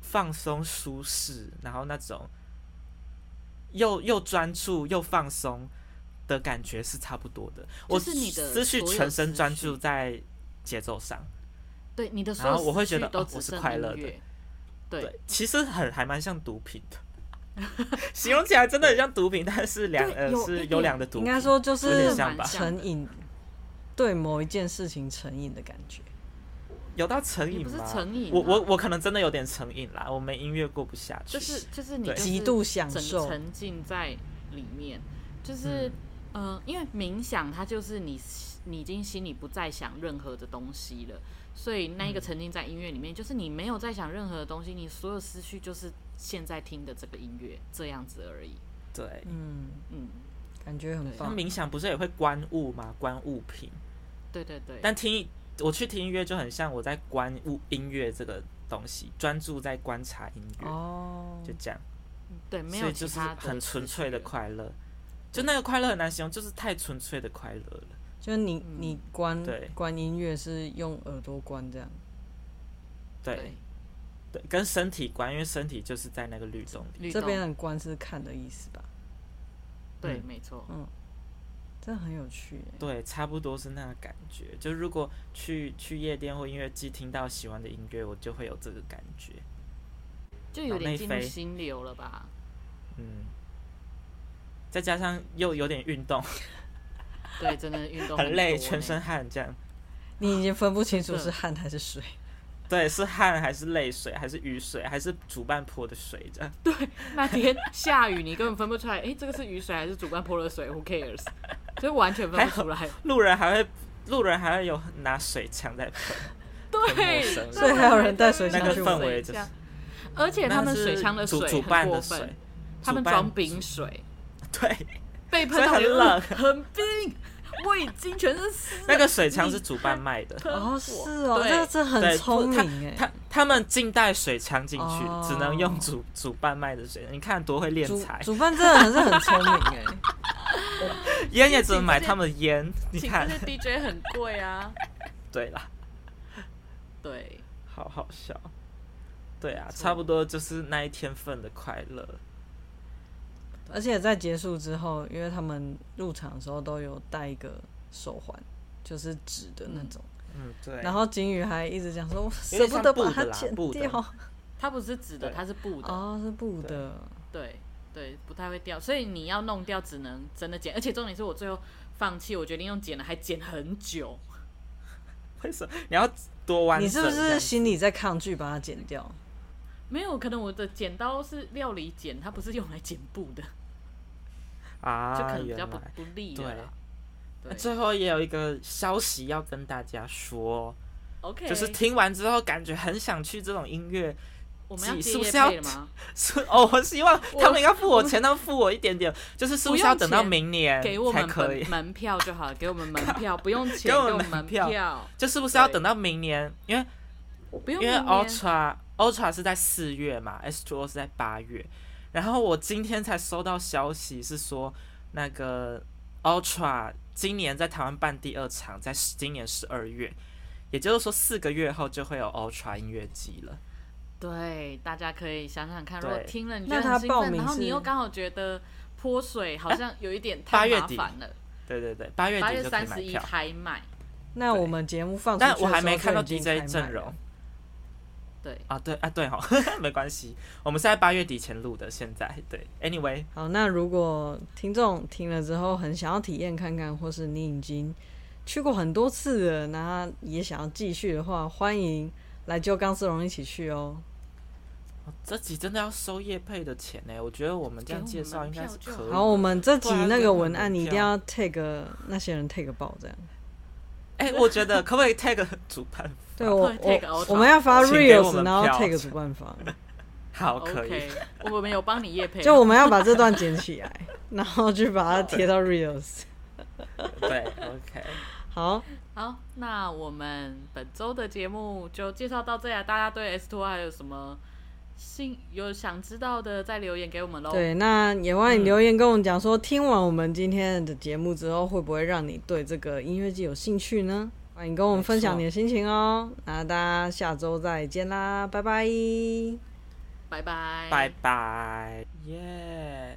[SPEAKER 2] 放松舒适，然后那种又又专注又放松的感觉是差不多的。
[SPEAKER 1] 我是你的
[SPEAKER 2] 思绪全身专注在节奏上，
[SPEAKER 1] 对你的，
[SPEAKER 2] 然后我会觉得
[SPEAKER 1] 都、
[SPEAKER 2] 哦、我是快乐的。对，其实很还蛮像毒品的。形容起来真的很像毒品，但是两呃是优良的毒品，
[SPEAKER 3] 应该说就是成瘾，对某一件事情成瘾的感觉。
[SPEAKER 2] 有到成瘾吗？
[SPEAKER 1] 不是成瘾、啊，
[SPEAKER 2] 我我我可能真的有点成瘾啦，我没音乐过不下去。
[SPEAKER 1] 就是就是你
[SPEAKER 3] 极度享受，
[SPEAKER 1] 沉浸在里面。就是嗯、呃，因为冥想它就是你你已经心里不再想任何的东西了，所以那一个沉浸在音乐里面、嗯，就是你没有在想任何的东西，你所有思绪就是现在听的这个音乐这样子而已。
[SPEAKER 2] 对，
[SPEAKER 3] 嗯
[SPEAKER 1] 嗯，
[SPEAKER 3] 感觉很棒。
[SPEAKER 2] 那冥想不是也会观物吗？观物品。
[SPEAKER 1] 对对对。
[SPEAKER 2] 但听。我去听音乐就很像我在观物音乐这个东西，专注在观察音乐哦，oh, 就这样。
[SPEAKER 1] 对，没有其他，
[SPEAKER 2] 所以就是很纯粹的快乐，就那个快乐很难形容，就是太纯粹的快乐了。
[SPEAKER 3] 就是你你关
[SPEAKER 2] 对。
[SPEAKER 3] 观音乐是用耳朵关这
[SPEAKER 2] 样，对。对，跟身体关，因为身体就是在那个律动里。
[SPEAKER 3] 这边的关是看的意思吧？
[SPEAKER 1] 对，嗯、没错，
[SPEAKER 3] 嗯。真的很有趣，
[SPEAKER 2] 对，差不多是那个感觉。就如果去去夜店或音乐季，听到喜欢的音乐，我就会有这个感觉，
[SPEAKER 1] 就有点进入心流了吧？
[SPEAKER 2] 嗯，再加上又有点运动，
[SPEAKER 1] 对，真的运动
[SPEAKER 2] 很累，全身汗这样，
[SPEAKER 3] 你已经分不清楚是汗还是水。
[SPEAKER 2] 对，是汗还是泪水，还是雨水，还是主办泼的水这样？
[SPEAKER 1] 对，那天下雨，你根本分不出来，哎，这个是雨水还是主办泼的水？Who cares？就完全分不出来。
[SPEAKER 2] 路人还会，路人还会有拿水枪在喷，
[SPEAKER 1] 对，
[SPEAKER 3] 所以还有人带水枪去。
[SPEAKER 2] 那个氛围就是，
[SPEAKER 1] 而且他们水枪的水
[SPEAKER 2] 主办的水，
[SPEAKER 1] 他们装冰水，
[SPEAKER 2] 对，
[SPEAKER 1] 被喷到很冷，很冰。味精全是
[SPEAKER 2] 那个水枪是主办卖的。
[SPEAKER 3] 哦，是哦，这这很聪明哎，
[SPEAKER 2] 他他们净带水枪进去，哦，只能用主主办卖的水，你看多会敛财。
[SPEAKER 3] 主办真的还是很聪明哎，
[SPEAKER 2] 烟也只能买他们的烟，你看。
[SPEAKER 1] 这些 DJ 很贵啊。
[SPEAKER 2] 对啦，
[SPEAKER 1] 对，
[SPEAKER 2] 好好笑，对啊，差不多就是那一天份的快乐。
[SPEAKER 3] 而且在结束之后，因为他们入场的时候都有戴一个手环，就是纸的那种。
[SPEAKER 2] 嗯，对。
[SPEAKER 3] 然后金鱼还一直讲说：“我舍不得把它剪掉。”
[SPEAKER 1] 它不是纸的，它是布的。
[SPEAKER 3] 哦，是布的。
[SPEAKER 1] 对对，不太会掉，所以你要弄掉，只能真的剪。而且重点是我最后放弃，我决定用剪的，还剪很久。
[SPEAKER 2] 为什么？你要多弯？
[SPEAKER 3] 你是不是心里在抗拒把它剪掉？
[SPEAKER 1] 没有，可能我的剪刀是料理剪，它不是用来剪布的。
[SPEAKER 2] 啊，
[SPEAKER 1] 就可能比较不不利
[SPEAKER 2] 对，对，最后也有一个消息要跟大家说
[SPEAKER 1] ，OK，
[SPEAKER 2] 就是听完之后感觉很想去这种音乐，
[SPEAKER 1] 我们要
[SPEAKER 2] 是不是要 是哦？我希望他们要付我钱，能付我一点点，就是是不是要等到明年
[SPEAKER 1] 给我们
[SPEAKER 2] 可以
[SPEAKER 1] 门票就好了，给我们门票不用钱，给我们门票，
[SPEAKER 2] 就是不是要等到明年？因为
[SPEAKER 1] 不用，
[SPEAKER 2] 因为 Ultra Ultra 是在四月嘛，S Two 是在八月。然后我今天才收到消息，是说那个 Ultra 今年在台湾办第二场，在今年十二月，也就是说四个月后就会有 Ultra 音乐季了。
[SPEAKER 1] 对，大家可以想想看，如果听了你
[SPEAKER 3] 觉得很兴奋，
[SPEAKER 1] 然后你又刚好觉得泼水好像有一点太麻烦了。
[SPEAKER 2] 对对对，八月
[SPEAKER 1] 八月三十一开卖。
[SPEAKER 3] 那我们节目放出，
[SPEAKER 2] 但我还没看到 DJ 阵容。
[SPEAKER 1] 对
[SPEAKER 2] 啊，对啊，对哈，没关系，我们是在八月底前录的。现在对，Anyway，
[SPEAKER 3] 好，那如果听众听了之后很想要体验看看，或是你已经去过很多次了，然后也想要继续的话，欢迎来揪钢丝绒一起去哦。
[SPEAKER 2] 这集真的要收业配的钱呢？我觉得我们这样介绍应该是可以。
[SPEAKER 3] 好，我们这集那个文案你一定要 take 那些人 take 爆这样。
[SPEAKER 2] 哎、欸，我觉得可不可以 take 主办
[SPEAKER 3] 方？对我我我们要发 reels，然后 take 主办方。
[SPEAKER 2] 好，可以。
[SPEAKER 1] Okay, 我们有帮你夜配。
[SPEAKER 3] 就我们要把这段剪起来，然后去把它贴到 reels。
[SPEAKER 2] 对，OK。
[SPEAKER 3] 好，
[SPEAKER 1] 好，那我们本周的节目就介绍到这里。大家对 S Two 还有什么新有想知道的，再留言给我们喽。
[SPEAKER 3] 对，那也欢迎留言跟我们讲说，嗯、听完我们今天的节目之后，会不会让你对这个音乐剧有兴趣呢？欢迎跟我们分享你的心情哦。那大家下周再见啦，拜拜，
[SPEAKER 1] 拜拜，
[SPEAKER 2] 拜拜，耶。